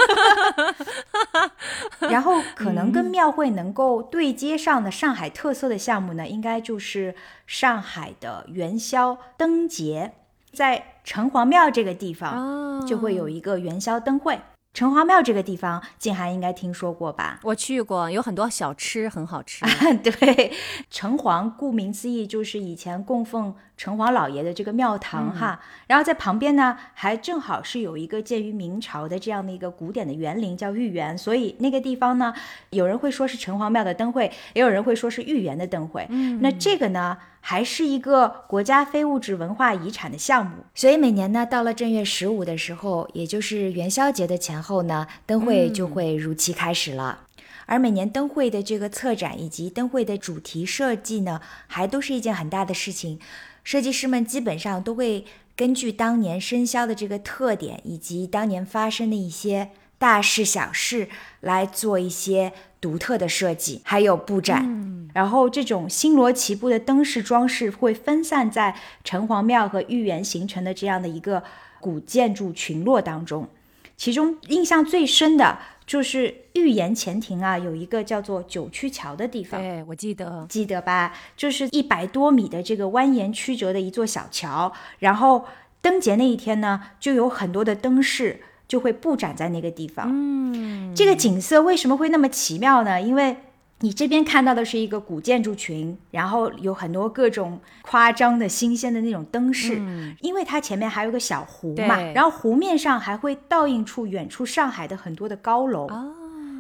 然后可能跟庙会能够对接上的上海特色的项目呢，应该就是上海的元宵灯节，在城隍庙这个地方就会有一个元宵灯会。城隍庙这个地方，静涵应该听说过吧？我去过，有很多小吃很好吃。对，城隍顾名思义就是以前供奉城隍老爷的这个庙堂哈。然后在旁边呢，还正好是有一个建于明朝的这样的一个古典的园林，叫御园。所以那个地方呢，有人会说是城隍庙的灯会，也有人会说是御园的灯会。嗯，那这个呢？还是一个国家非物质文化遗产的项目，所以每年呢，到了正月十五的时候，也就是元宵节的前后呢，灯会就会如期开始了。而每年灯会的这个策展以及灯会的主题设计呢，还都是一件很大的事情。设计师们基本上都会根据当年生肖的这个特点，以及当年发生的一些大事小事来做一些。独特的设计，还有布展，然后这种星罗棋布的灯饰装饰会分散在城隍庙和御园形成的这样的一个古建筑群落当中。其中印象最深的就是御园前庭啊，有一个叫做九曲桥的地方。对，我记得，记得吧？就是一百多米的这个蜿蜒曲折的一座小桥。然后灯节那一天呢，就有很多的灯饰。就会布展在那个地方。嗯，这个景色为什么会那么奇妙呢？因为你这边看到的是一个古建筑群，然后有很多各种夸张的新鲜的那种灯饰。嗯，因为它前面还有个小湖嘛，然后湖面上还会倒映出远处上海的很多的高楼。哦，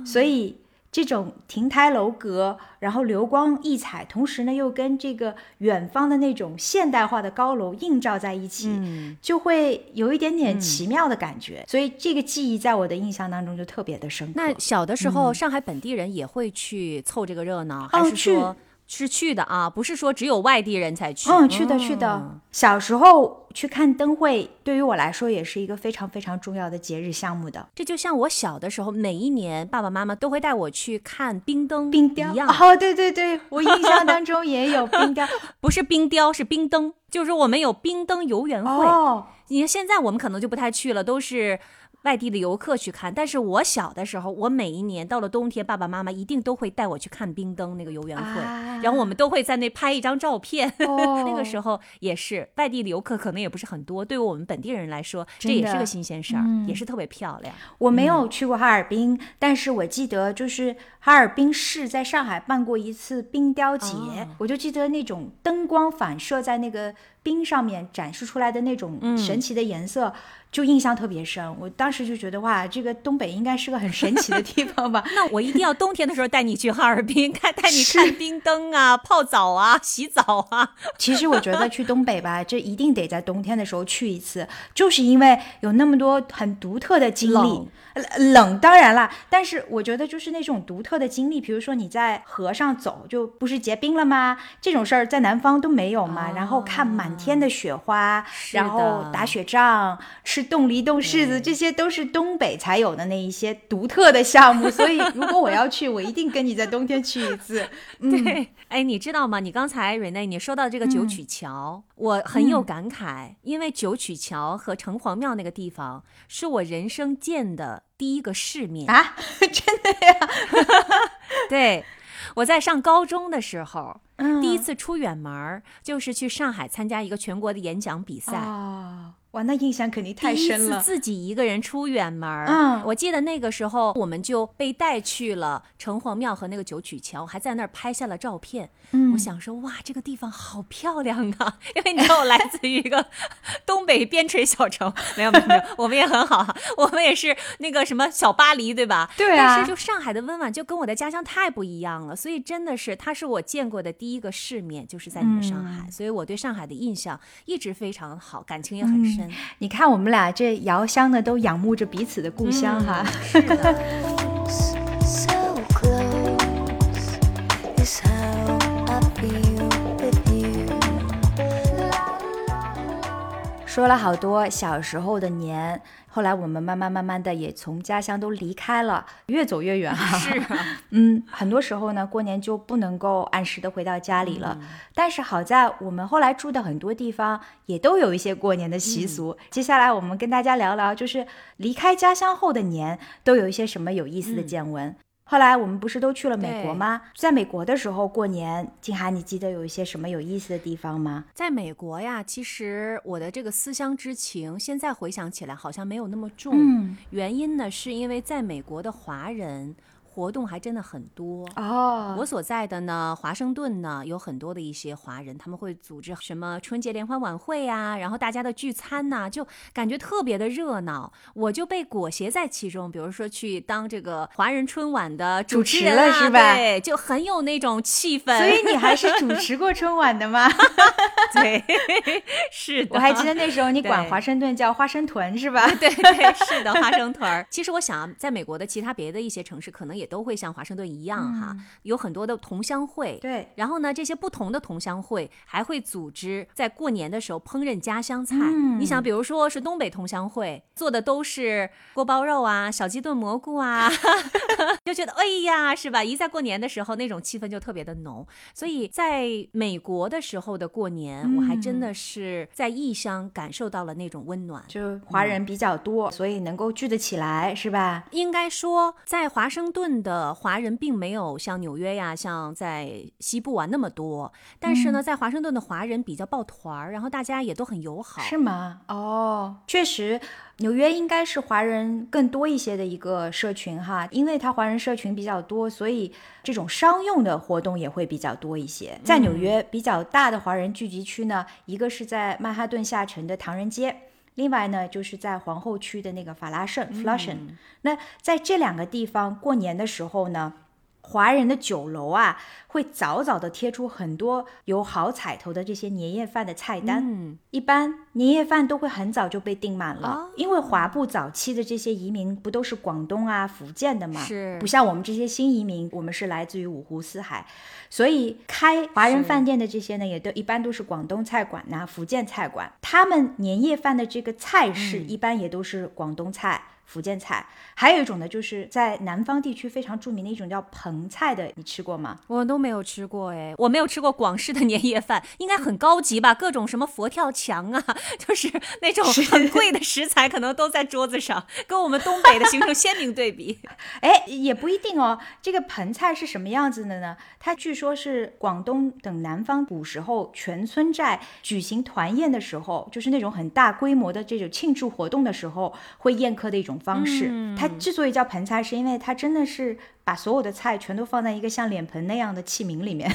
所以。这种亭台楼阁，然后流光溢彩，同时呢又跟这个远方的那种现代化的高楼映照在一起，就会有一点点奇妙的感觉。所以这个记忆在我的印象当中就特别的深刻。那小的时候，上海本地人也会去凑这个热闹，还是说？是去的啊，不是说只有外地人才去。嗯，去的，去的。小时候去看灯会，对于我来说也是一个非常非常重要的节日项目的。这就像我小的时候，每一年爸爸妈妈都会带我去看冰灯、冰雕一样。哦，对对对，我印象当中也有冰雕，不是冰雕，是冰灯，就是我们有冰灯游园会。哦，你看现在我们可能就不太去了，都是。外地的游客去看，但是我小的时候，我每一年到了冬天，爸爸妈妈一定都会带我去看冰灯那个游园会，然后我们都会在那拍一张照片。那个时候也是外地的游客可能也不是很多，对于我们本地人来说，这也是个新鲜事儿，也是特别漂亮。我没有去过哈尔滨，但是我记得就是哈尔滨市在上海办过一次冰雕节，我就记得那种灯光反射在那个冰上面展示出来的那种神奇的颜色。就印象特别深，我当时就觉得哇，这个东北应该是个很神奇的地方吧？那我一定要冬天的时候带你去哈尔滨，看带你看冰灯啊、泡澡啊、洗澡啊。其实我觉得去东北吧，这一定得在冬天的时候去一次，就是因为有那么多很独特的经历。冷当然啦，但是我觉得就是那种独特的经历，比如说你在河上走，就不是结冰了吗？这种事儿在南方都没有嘛。然后看满天的雪花，然后打雪仗，吃冻梨、冻柿子，这些都是东北才有的那一些独特的项目。所以如果我要去，我一定跟你在冬天去一次。对，哎，你知道吗？你刚才瑞内你说到这个九曲桥，我很有感慨，因为九曲桥和城隍庙那个地方是我人生见的。第一个世面啊，真的呀！对，我在上高中的时候，第一次出远门就是去上海参加一个全国的演讲比赛。哇，那印象肯定太深了！第一次自己一个人出远门嗯，我记得那个时候我们就被带去了城隍庙和那个九曲桥，还在那儿拍下了照片。嗯，我想说，哇，这个地方好漂亮啊！因为你知道我来自于一个东北边陲小城，没有没有没有，我们也很好哈，我们也是那个什么小巴黎，对吧？对啊。但是就上海的温婉就跟我的家乡太不一样了，所以真的是它是我见过的第一个世面，就是在你们上海，所以我对上海的印象一直非常好，感情也很深。你看，我们俩这遥相的都仰慕着彼此的故乡哈。是的。说了好多小时候的年，后来我们慢慢慢慢的也从家乡都离开了，越走越远哈。是啊，嗯，很多时候呢，过年就不能够按时的回到家里了。嗯但是好在我们后来住的很多地方也都有一些过年的习俗。接下来我们跟大家聊聊，就是离开家乡后的年都有一些什么有意思的见闻。后来我们不是都去了美国吗？在美国的时候过年，静涵，你记得有一些什么有意思的地方吗？在美国呀，其实我的这个思乡之情，现在回想起来好像没有那么重。嗯，原因呢，是因为在美国的华人活动还真的很多。哦，我所在的呢，华盛顿呢，有很多的一些华人，他们会组织什么春节联欢晚会呀、然后大家的聚餐呐、就感觉特别的热闹。我就被裹挟在其中，比如说去当这个华人春晚的主持了是吧对，就很有那种气氛。所以你还是主持过春晚的吗？对，是的，我还记得那时候你管华盛顿叫花生屯是吧？对对，是的，花生屯儿。其实我想，在美国的其他别的一些城市，可能也都会像华盛顿一样哈，有很多的同乡会。对，然后呢，这些不同的同乡会还会组织在过年的时候烹饪家乡菜。嗯你想，比如说是东北同乡会做的都是锅包肉啊、小鸡炖蘑菇啊，就觉得哎呀，是吧？一在过年的时候，那种气氛就特别的浓。所以在美国的时候的过年，我还真的是在异乡感受到了那种温暖。就华人比较多，所以能够聚得起来是吧？应该说，在华盛顿的华人并没有像纽约呀、像在西部啊那么多，但是呢，在华盛顿的华人比较抱团儿，然后大家也都很友好。是吗？哦，确实，纽约应该是华人更多一些的一个社群哈，因为它华人社群比较多，所以这种商用的活动也会比较多一些。在纽约比较大的华人聚集区呢，一个是在曼哈顿下城的唐人街。另外呢，就是在皇后区的那个法拉盛 （Flushing）、那在这两个地方过年的时候呢，华人的酒楼啊，会早早的贴出很多有好彩头的这些年夜饭的菜单。嗯，一般年夜饭都会很早就被订满了，哦。因为华埠早期的这些移民不都是广东啊、福建的嘛，是。不像我们这些新移民，我们是来自于五湖四海，所以开华人饭店的这些呢，也都一般都是广东菜馆呐、福建菜馆，他们年夜饭的这个菜式嗯。一般也都是广东菜。福建菜，还有一种呢，就是在南方地区非常著名的一种叫盆菜的，你吃过吗？我都没有吃过哎，我没有吃过广式的年夜饭，应该很高级吧？各种什么佛跳墙啊，就是那种很贵的食材，可能都在桌子上，跟我们东北的形成鲜明对比。哎，也不一定哦。这个盆菜是什么样子的呢？它据说是广东等南方古时候全村寨举行团宴的时候，就是那种很大规模的这种庆祝活动的时候会宴客的一种方式。它之所以叫盆菜，是因为它真的是把所有的菜全都放在一个像脸盆那样的器皿里面。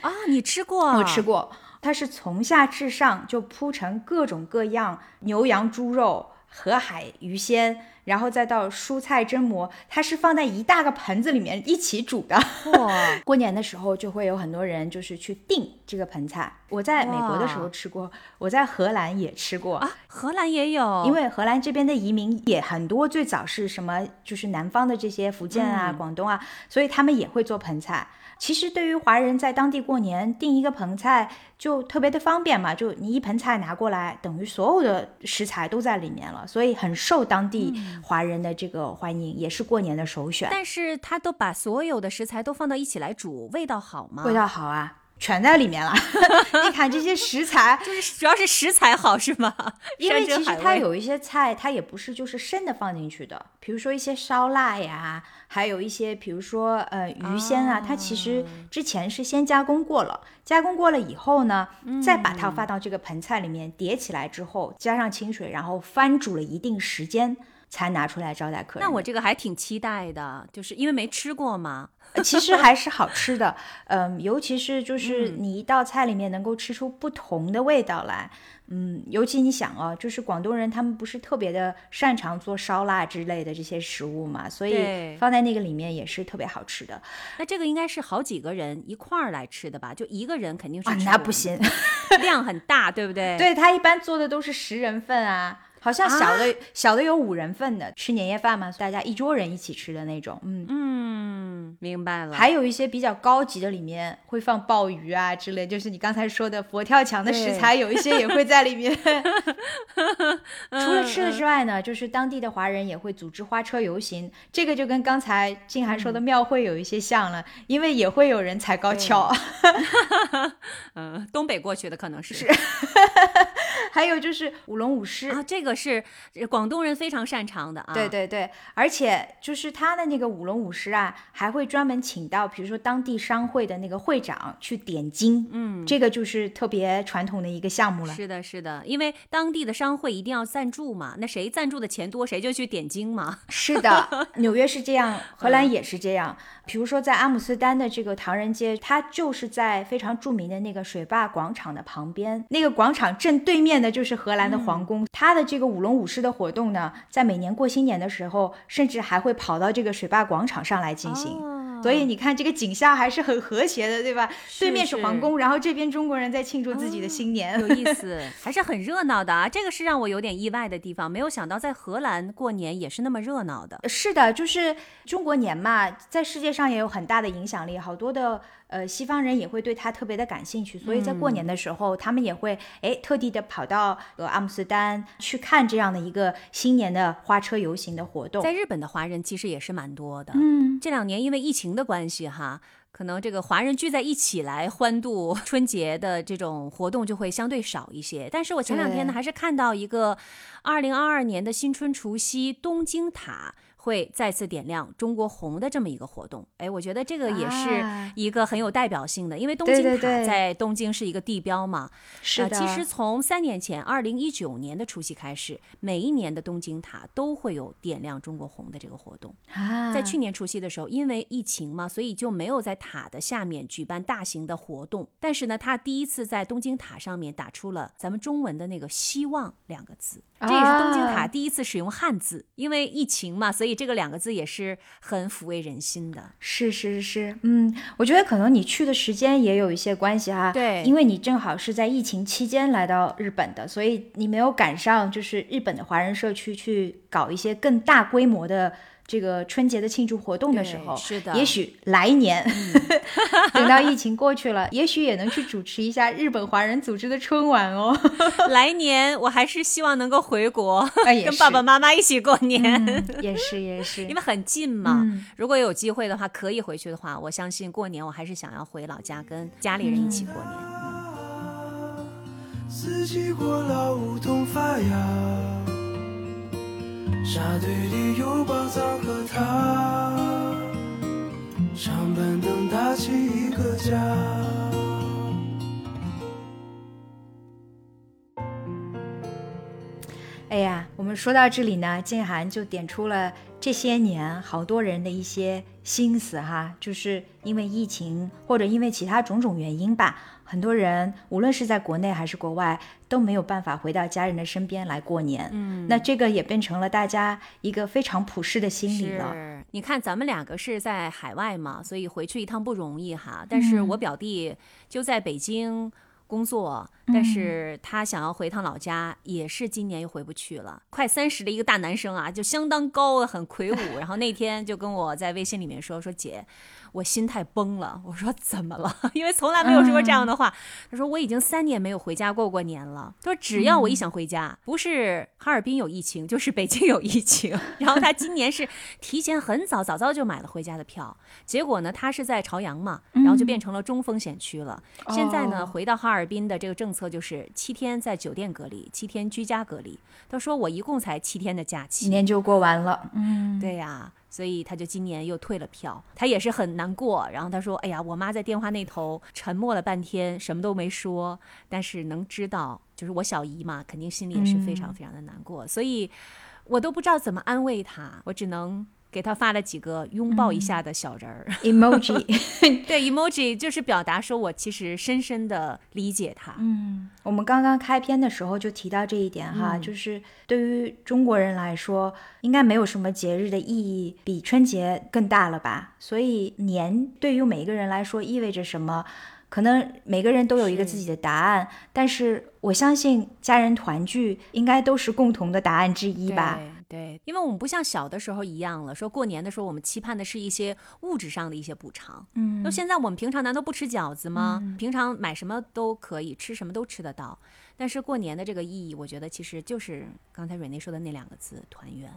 啊，你吃过？我吃过，它是从下至上就铺成各种各样牛羊猪肉、河海鱼鲜，然后再到蔬菜蒸馍，它是放在一大个盆子里面一起煮的。哇，过年的时候就会有很多人就是去订这个盆菜。我在美国的时候吃过，我在荷兰也吃过。啊，荷兰也有，因为荷兰这边的移民也很多，最早是什么，就是南方的这些福建啊、嗯广东啊，所以他们也会做盆菜。其实对于华人在当地过年订一个盆菜就特别的方便嘛，就你一盆菜拿过来，等于所有的食材都在里面了，所以很受当地华人的这个欢迎，也是过年的首选。但是他都把所有的食材都放到一起来煮，味道好吗？味道好啊，全在里面了。你看这些食材，就是主要是食材好是吗？因为其实它有一些菜，它也不是就是生的放进去的，比如说一些烧腊呀，还有一些比如说呃鱼鲜啊，它其实之前是先加工过了，加工过了以后呢，再把它放到这个盆菜里面叠起来之后，加上清水，然后翻煮了一定时间。才拿出来招待客人。那我这个还挺期待的，就是因为没吃过嘛。呃其实还是好吃的，嗯，尤其是就是你一道菜里面能够吃出不同的味道来，嗯，尤其你想啊，就是广东人他们不是特别的擅长做烧腊之类的这些食物嘛，所以放在那个里面也是特别好吃的那这个应该是好几个人一块儿来吃的吧？就一个人肯定是啊，那不行，量很大，对不对？对他一般做的都是十人份啊，好像小的、小的有五人份的，吃年夜饭嘛，大家一桌人一起吃的那种。嗯嗯，明白了。还有一些比较高级的，里面会放鲍鱼啊之类，就是你刚才说的佛跳墙的食材，有一些也会在里面。除了吃的之外呢，就是当地的华人也会组织花车游行，这个就跟刚才静涵说的庙会有一些像了，因为也会有人踩高跷。嗯，东北过去的可能是。是。还有就是舞龙舞狮啊，这个是广东人非常擅长的啊。对对对，而且就是他的那个舞龙舞狮啊，还会专门请到比如说当地商会的那个会长去点睛，嗯，这个就是特别传统的一个项目了。是的，是的，因为当地的商会一定要赞助嘛，那谁赞助的钱多，谁就去点睛嘛。是的，纽约是这样，荷兰也是这样。比如说在阿姆斯丹的这个唐人街，它就是在非常著名的那个水坝广场的旁边，那个广场正对面的就是荷兰的皇宫。它的这个舞龙舞狮的活动呢，在每年过新年的时候，甚至还会跑到这个水坝广场上来进行。所以你看，这个景象还是很和谐的，对吧？对面是皇宫，然后这边中国人在庆祝自己的新年，有意思，还是很热闹的啊！这个是让我有点意外的地方，没有想到在荷兰过年也是那么热闹的。是的，就是中国年嘛，在世界上也有很大的影响力，好多的。呃，西方人也会对他特别的感兴趣，所以在过年的时候，他们也会哎特地的跑到呃阿姆斯特丹去看这样的一个新年的花车游行的活动。在日本的华人其实也是蛮多的，嗯，这两年因为疫情的关系哈，可能这个华人聚在一起来欢度 春节的这种活动就会相对少一些。但是我前两天呢，还是看到一个二零二二年的新春除夕东京塔。会再次点亮中国红的这么一个活动，哎，我觉得这个也是一个很有代表性的，因为东京塔在东京是一个地标嘛。是的。其实从三年前，二零一九年的除夕开始，每一年的东京塔都会有点亮中国红的这个活动。啊。在去年除夕的时候，因为疫情嘛，所以就没有在塔的下面举办大型的活动。但是呢，他第一次在东京塔上面打出了咱们中文的那个“希望”两个字。这也是东京塔第一次使用汉字，因为疫情嘛，所以这个两个字也是很抚慰人心的。是是是，嗯，我觉得可能你去的时间也有一些关系哈。对，因为你正好是在疫情期间来到日本的，所以你没有赶上就是日本的华人社区去搞一些更大规模的。这个春节的庆祝活动的时候，是的，也许来年 等到疫情过去了，也许也能去主持一下日本华人组织的春晚哦。来年我还是希望能够回国，跟爸爸妈妈一起过年。也是也是，因为很近嘛。如果有机会的话，可以回去的话，我相信过年我还是想要回老家跟家里人一起过年。四季过老，梧桐发芽。沙堆里有宝藏和他，长板凳搭起一个家。哎呀，我们说到这里呢，静涵就点出了这些年好多人的一些心思哈，就是因为疫情或者因为其他种种原因吧。很多人无论是在国内还是国外都没有办法回到家人的身边来过年，嗯，那这个也变成了大家一个非常普世的心理了。你看咱们两个是在海外嘛，所以回去一趟不容易哈。但是我表弟就在北京工作，但是他想要回趟老家，也是今年又回不去了。快三十的一个大男生啊，就相当高，很魁梧。然后那天就跟我在微信里面说说姐。我心态崩了，我说怎么了？因为从来没有说过这样的话。他说我已经三年没有回家过过年了。他说只要我一想回家，不是哈尔滨有疫情，就是北京有疫情。然后他今年是提前很早早早就买了回家的票，结果呢，他是在朝阳嘛，然后就变成了中风险区了。现在呢，回到哈尔滨的这个政策就是七天在酒店隔离，七天居家隔离。他说我一共才七天的假期，年就过完了。嗯，对呀。所以他就今年又退了票，他也是很难过。然后他说：“哎呀，我妈在电话那头沉默了半天，什么都没说。但是能知道，就是我小姨嘛，肯定心里也是非常非常的难过。所以，我都不知道怎么安慰她，我只能。”给他发了几个拥抱一下的小人儿 emoji，对 emoji 就是表达说我其实深深的理解他。嗯，我们刚刚开篇的时候就提到这一点哈，就是对于中国人来说，应该没有什么节日的意义比春节更大了吧？所以年对于每一个人来说意味着什么？可能每个人都有一个自己的答案，但是我相信家人团聚应该都是共同的答案之一吧。对，因为我们不像小的时候一样了，说过年的时候我们期盼的是一些物质上的一些补偿。嗯，那现在我们平常难道不吃饺子吗？平常买什么都可以，吃什么都吃得到。但是过年的这个意义，我觉得其实就是刚才蕊内说的那两个字——团圆。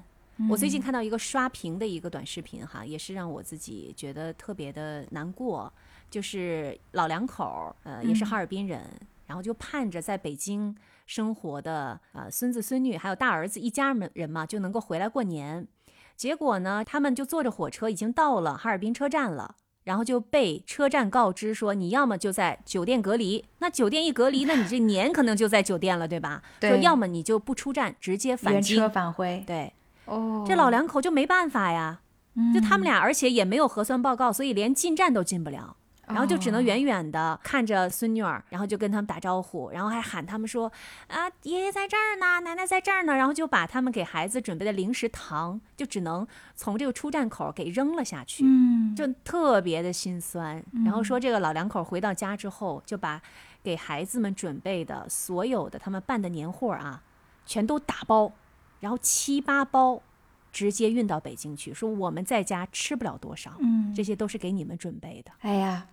我最近看到一个刷屏的一个短视频，哈，也是让我自己觉得特别的难过，就是老两口，呃，也是哈尔滨人，然后就盼着在北京。生活的呃孙子孙女还有大儿子一家人嘛就能够回来过年，结果呢他们就坐着火车已经到了哈尔滨车站了，然后就被车站告知说你要么就在酒店隔离，那酒店一隔离，那你这年可能就在酒店了，对吧？说要么你就不出站，直接返车返回。对，哦，这老两口就没办法呀，就他们俩，而且也没有核酸报告，所以连进站都进不了。然后就只能远远的看着孙女儿，然后就跟他们打招呼，然后还喊他们说啊，爷爷在这儿呢，奶奶在这儿呢，然后就把他们给孩子准备的零食糖，就只能从这个出站口给扔了下去，嗯，就特别的心酸。然后说这个老两口回到家之后，就把给孩子们准备的所有的他们办的年货啊，全都打包，然后七八包直接运到北京去，说我们在家吃不了多少，嗯，这些都是给你们准备的。哎呀。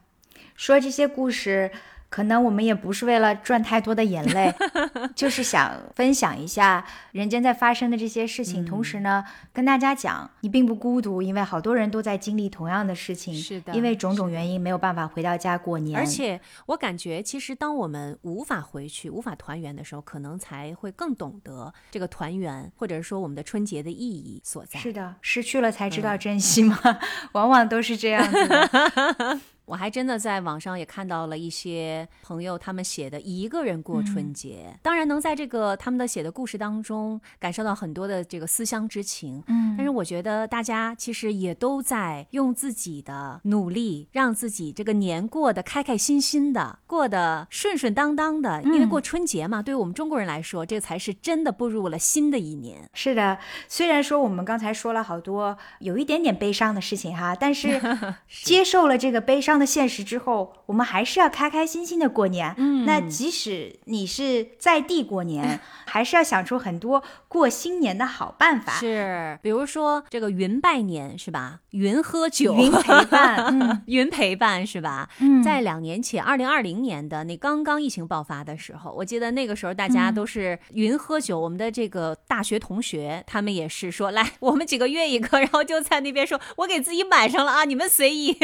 说这些故事。可能我们也不是为了赚太多的眼泪，就是想分享一下人间在发生的这些事情，同时呢，跟大家讲你并不孤独，因为好多人都在经历同样的事情。是的，因为种种原因没有办法回到家过年。而且我感觉，其实当我们无法回去、无法团圆的时候，可能才会更懂得这个团圆，或者说我们的春节的意义所在。是的，失去了才知道珍惜吗？往往都是这样子。我还真的在网上也看到了一些朋友他们写的一个人过春节，当然能在这个他们的写的故事当中感受到很多的这个思乡之情。嗯，但是我觉得大家其实也都在用自己的努力，让自己这个年过得开开心心的，过得顺顺当当的。因为过春节嘛，对于我们中国人来说，这才是真的步入了新的一年。是的，虽然说我们刚才说了好多有一点点悲伤的事情哈，但是 接受了这个悲伤。的现实之后，我们还是要开开心心的过年。嗯，那即使你是在地过年，还是要想出很多过新年的好办法。是，比如说这个云拜年是吧？云喝酒，云陪伴，云陪伴是吧？嗯，在两年前，二零二零年的那刚刚疫情爆发的时候，我记得那个时候大家都是云喝酒。我们的这个大学同学，他们也是说，来，我们几个约一个，然后就在那边说，我给自己买上了啊，你们随意。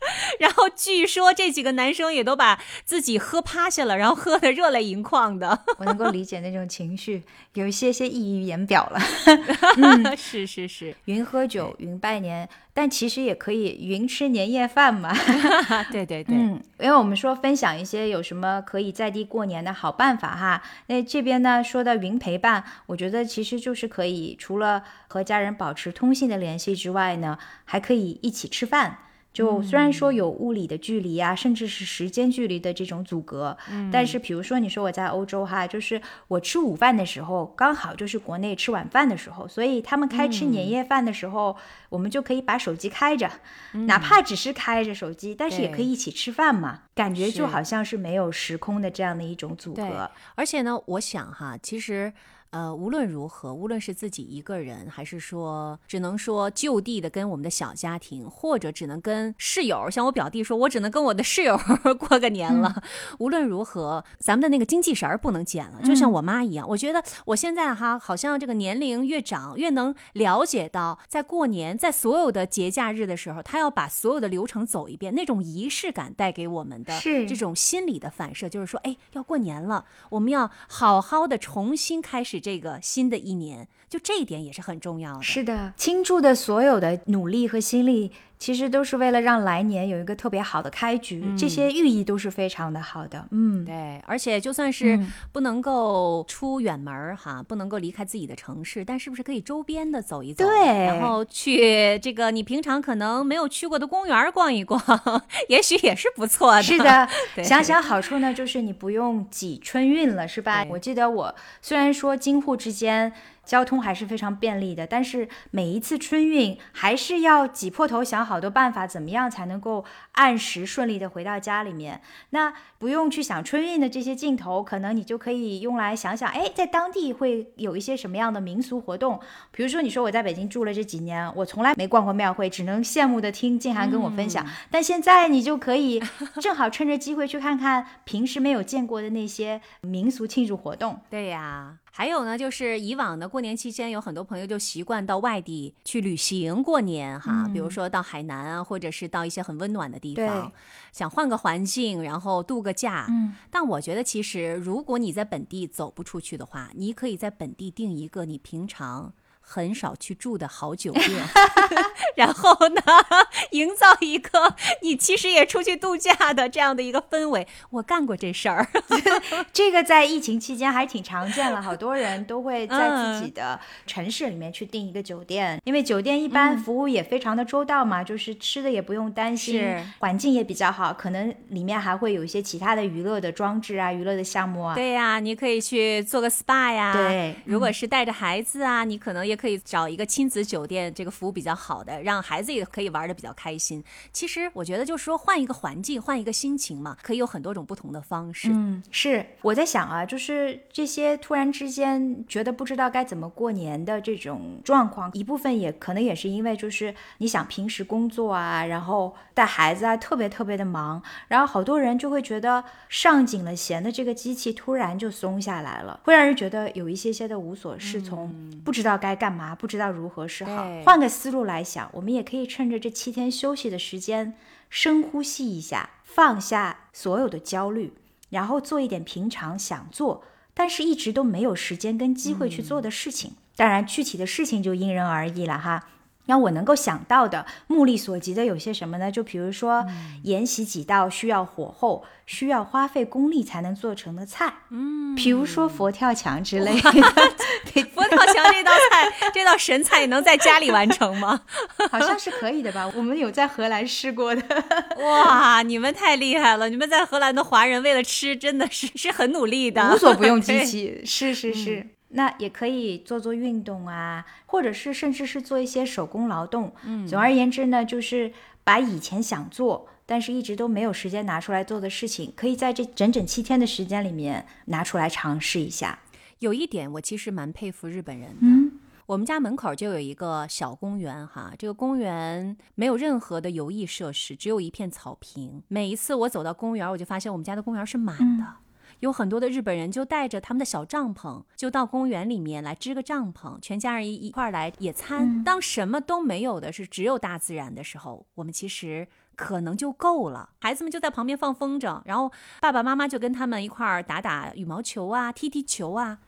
然后据说这几个男生也都把自己喝趴下了，然后喝的热泪盈眶的。我能够理解那种情绪，有一些些溢于言表了。嗯，是是是，云喝酒，云拜年，但其实也可以云吃年夜饭嘛。对对对，嗯，因为我们说分享一些有什么可以在地过年的好办法哈。那这边呢说到云陪伴，我觉得其实就是可以除了和家人保持通信的联系之外呢，还可以一起吃饭。就虽然说有物理的距离啊，甚至是时间距离的这种阻隔，但是比如说你说我在欧洲哈，就是我吃午饭的时候刚好就是国内吃晚饭的时候，所以他们开吃年夜饭的时候，我们就可以把手机开着，哪怕只是开着手机，但是也可以一起吃饭嘛，感觉就好像是没有时空的这样的一种阻隔。而且呢，我想哈，其实。呃，无论如何，无论是自己一个人，还是说只能说就地的跟我们的小家庭，或者只能跟室友，像我表弟说，我只能跟我的室友 过个年了。无论如何，咱们的那个精气神儿不能减了。就像我妈一样，我觉得我现在哈，好像这个年龄越长，越能了解到，在过年，在所有的节假日的时候，他要把所有的流程走一遍，那种仪式感带给我们的这种心理的反射，就是说，哎，要过年了，我们要好好的重新开始。这个新的一年，就这一点也是很重要的。是的，倾注的所有的努力和心力。其实都是为了让来年有一个特别好的开局，这些寓意都是非常的好的。嗯，对，而且就算是不能够出远门儿哈，不能够离开自己的城市，但是不是可以周边的走一走？对，然后去这个你平常可能没有去过的公园逛一逛，也许也是不错的。是的，想想好处呢，就是你不用挤春运了，是吧？我记得我虽然说京沪之间。交通还是非常便利的。但是每一次春运，还是要挤破头想好多办法，怎么样才能够按时顺利的回到家里面？那不用去想春运的这些镜头，可能你就可以用来想想，哎，在当地会有一些什么样的民俗活动？比如说，你说我在北京住了这几年，我从来没逛过庙会，只能羡慕的听静涵跟我分享。但现在你就可以正好趁着机会去看看平时没有见过的那些民俗庆祝活动。对呀。还有呢，就是以往呢过年期间，有很多朋友就习惯到外地去旅行过年哈，比如说到海南啊，或者是到一些很温暖的地方，想换个环境，然后度个假。嗯，但我觉得其实如果你在本地走不出去的话，你可以在本地定一个你平常。很少去住的好酒店，然后呢，营造一个你其实也出去度假的这样的一个氛围。我干过这事儿，这个在疫情期间还挺常见了，好多人都会在自己的城市里面去订一个酒店，因为酒店一般服务也非常的周到嘛，就是吃的也不用担心，环境也比较好，可能里面还会有一些其他的娱乐的装置啊，娱乐的项目啊。对呀，你可以去做个 SPA 呀。对，如果是带着孩子啊，你可能也。可以找一个亲子酒店，这个服务比较好的，让孩子也可以玩的比较开心。其实我觉得就是说换一个环境，换一个心情嘛，可以有很多种不同的方式。嗯，是我在想啊，就是这些突然之间觉得不知道该怎么过年的这种状况，一部分也可能也是因为就是你想平时工作啊，然后带孩子啊，特别特别的忙，然后好多人就会觉得上紧了弦的这个机器突然就松下来了，会让人觉得有一些些的无所适从，不知道该干。干嘛不知道如何是好？换个思路来想，我们也可以趁着这七天休息的时间，深呼吸一下，放下所有的焦虑，然后做一点平常想做，但是一直都没有时间跟机会去做的事情。当然，具体的事情就因人而异了哈。让我能够想到的、目力所及的有些什么呢？就比如说，沿袭几道需要火候、需要花费功力才能做成的菜，嗯，比如说佛跳墙之类的。佛跳墙这道菜，这道神菜能在家里完成吗？好像是可以的吧？我们有在荷兰试过的。哇，你们太厉害了！你们在荷兰的华人为了吃，真的是是很努力的，无所不用其极。是是是。那也可以做做运动啊，或者是甚至是做一些手工劳动。嗯，总而言之呢，就是把以前想做但是一直都没有时间拿出来做的事情，可以在这整整七天的时间里面拿出来尝试一下。有一点我其实蛮佩服日本人的。嗯，我们家门口就有一个小公园哈，这个公园没有任何的游艺设施，只有一片草坪。每一次我走到公园，我就发现我们家的公园是满的。有很多的日本人就带着他们的小帐篷，就到公园里面来支个帐篷，全家人一一块来野餐。当什么都没有的是只有大自然的时候，我们其实可能就够了。孩子们就在旁边放风筝，然后爸爸妈妈就跟他们一块儿打打羽毛球啊，踢踢球啊。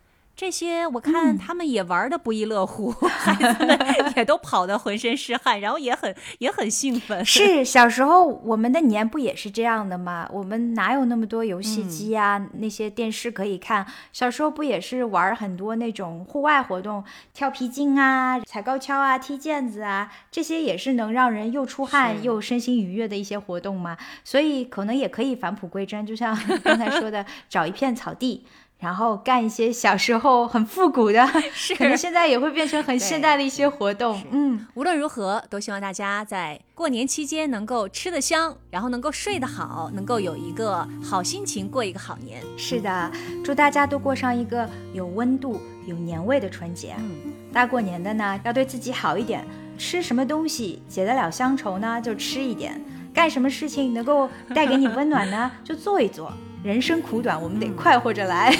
这些我看他们也玩的不亦乐乎，孩子们 也都跑得浑身是汗，然后也很也很兴奋。是小时候我们的年不也是这样的吗？我们哪有那么多游戏机啊，那些电视可以看？小时候不也是玩很多那种户外活动，跳皮筋啊、踩高跷啊、踢毽子啊，这些也是能让人又出汗又身心愉悦的一些活动嘛？所以可能也可以返璞归真，就像刚才说的，找一片草地。然后干一些小时候很复古的，可能现在也会变成很现代的一些活动。嗯，无论如何，都希望大家在过年期间能够吃得香，然后能够睡得好，能够有一个好心情过一个好年。是的，祝大家都过上一个有温度、有年味的春节。嗯，大过年的呢，要对自己好一点，吃什么东西解得了乡愁呢，就吃一点；干什么事情能够带给你温暖呢，就做一做。人生苦短，我们得快活着来。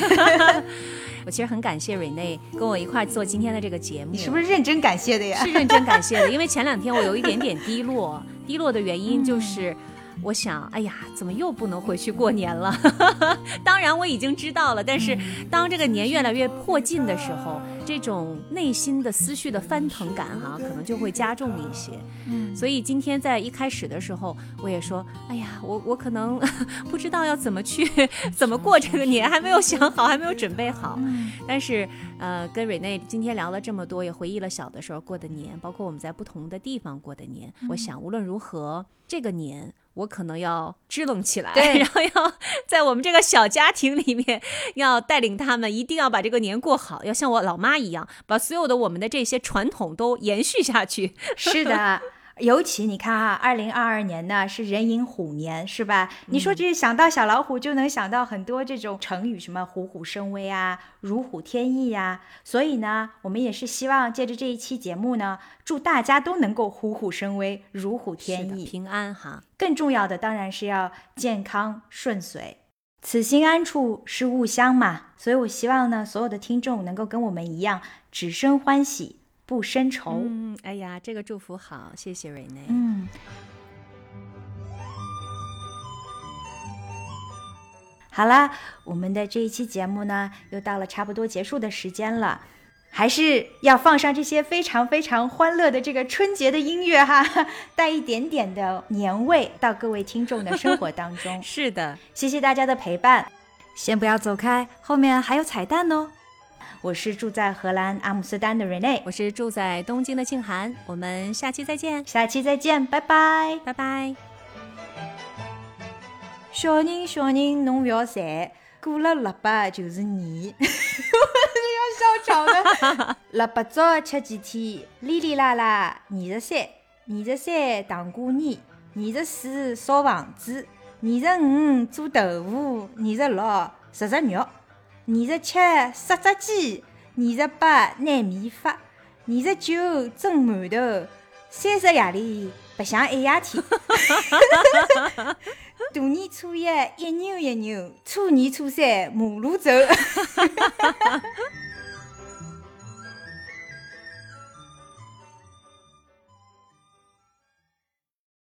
我其实很感谢瑞内跟我一块做今天的这个节目。你是不是认真感谢的呀？是认真感谢的，因为前两天我有一点点低落，低落的原因就是。我想，哎呀，怎么又不能回去过年了？当然我已经知道了，但是当这个年越来越迫近的时候，这种内心的思绪的翻腾感，哈，可能就会加重一些。嗯，所以今天在一开始的时候，我也说，哎呀，我我可能 不知道要怎么去 怎么过这个年，还没有想好，还没有准备好。但是，呃，跟瑞内今天聊了这么多，也回忆了小的时候过的年，包括我们在不同的地方过的年。我想，无论如何，这个年。我可能要支棱起来，对然后要 在我们这个小家庭里面，要带领他们，一定要把这个年过好，要像我老妈一样，把所有的我们的这些传统都延续下去。是的。尤其你看哈、二零二二年呢是人寅虎年，是吧？你说这想到小老虎，就能想到很多这种成语，什么虎虎生威啊、如虎添翼呀、所以呢，我们也是希望借着这一期节目呢，祝大家都能够虎虎生威、如虎，添翼。平安哈。更重要的当然是要健康顺遂。此心安处是吾乡嘛，所以我希望呢，所有的听众能够跟我们一样，只生欢喜，不生愁。嗯，哎呀，这个祝福好，谢谢瑞内。嗯，好啦，我们的这一期节目呢，又到了差不多结束的时间了。还是要放上这些非常非常欢乐的这个春节的音乐哈，带一点点的年味到各位听众的生活当中。是的，谢谢大家的陪伴，先不要走开，后面还有彩蛋哦。我是住在荷兰阿姆斯特丹的 Rene，我是住在东京的静涵，我们下期再见，下期再见，拜拜。拜拜。小人小人，侬勿要馋，过了腊八就是年。我要笑场的。腊八早吃几天，哩哩啦啦，二十三，二十三糖过年，二十四烧房子，二十五做豆腐，二十六食只肉，二十七杀只鸡，二十八拿米发，二十九蒸馒头，三十夜里白相一夜天。大年初一一扭一扭，初二初三马路走。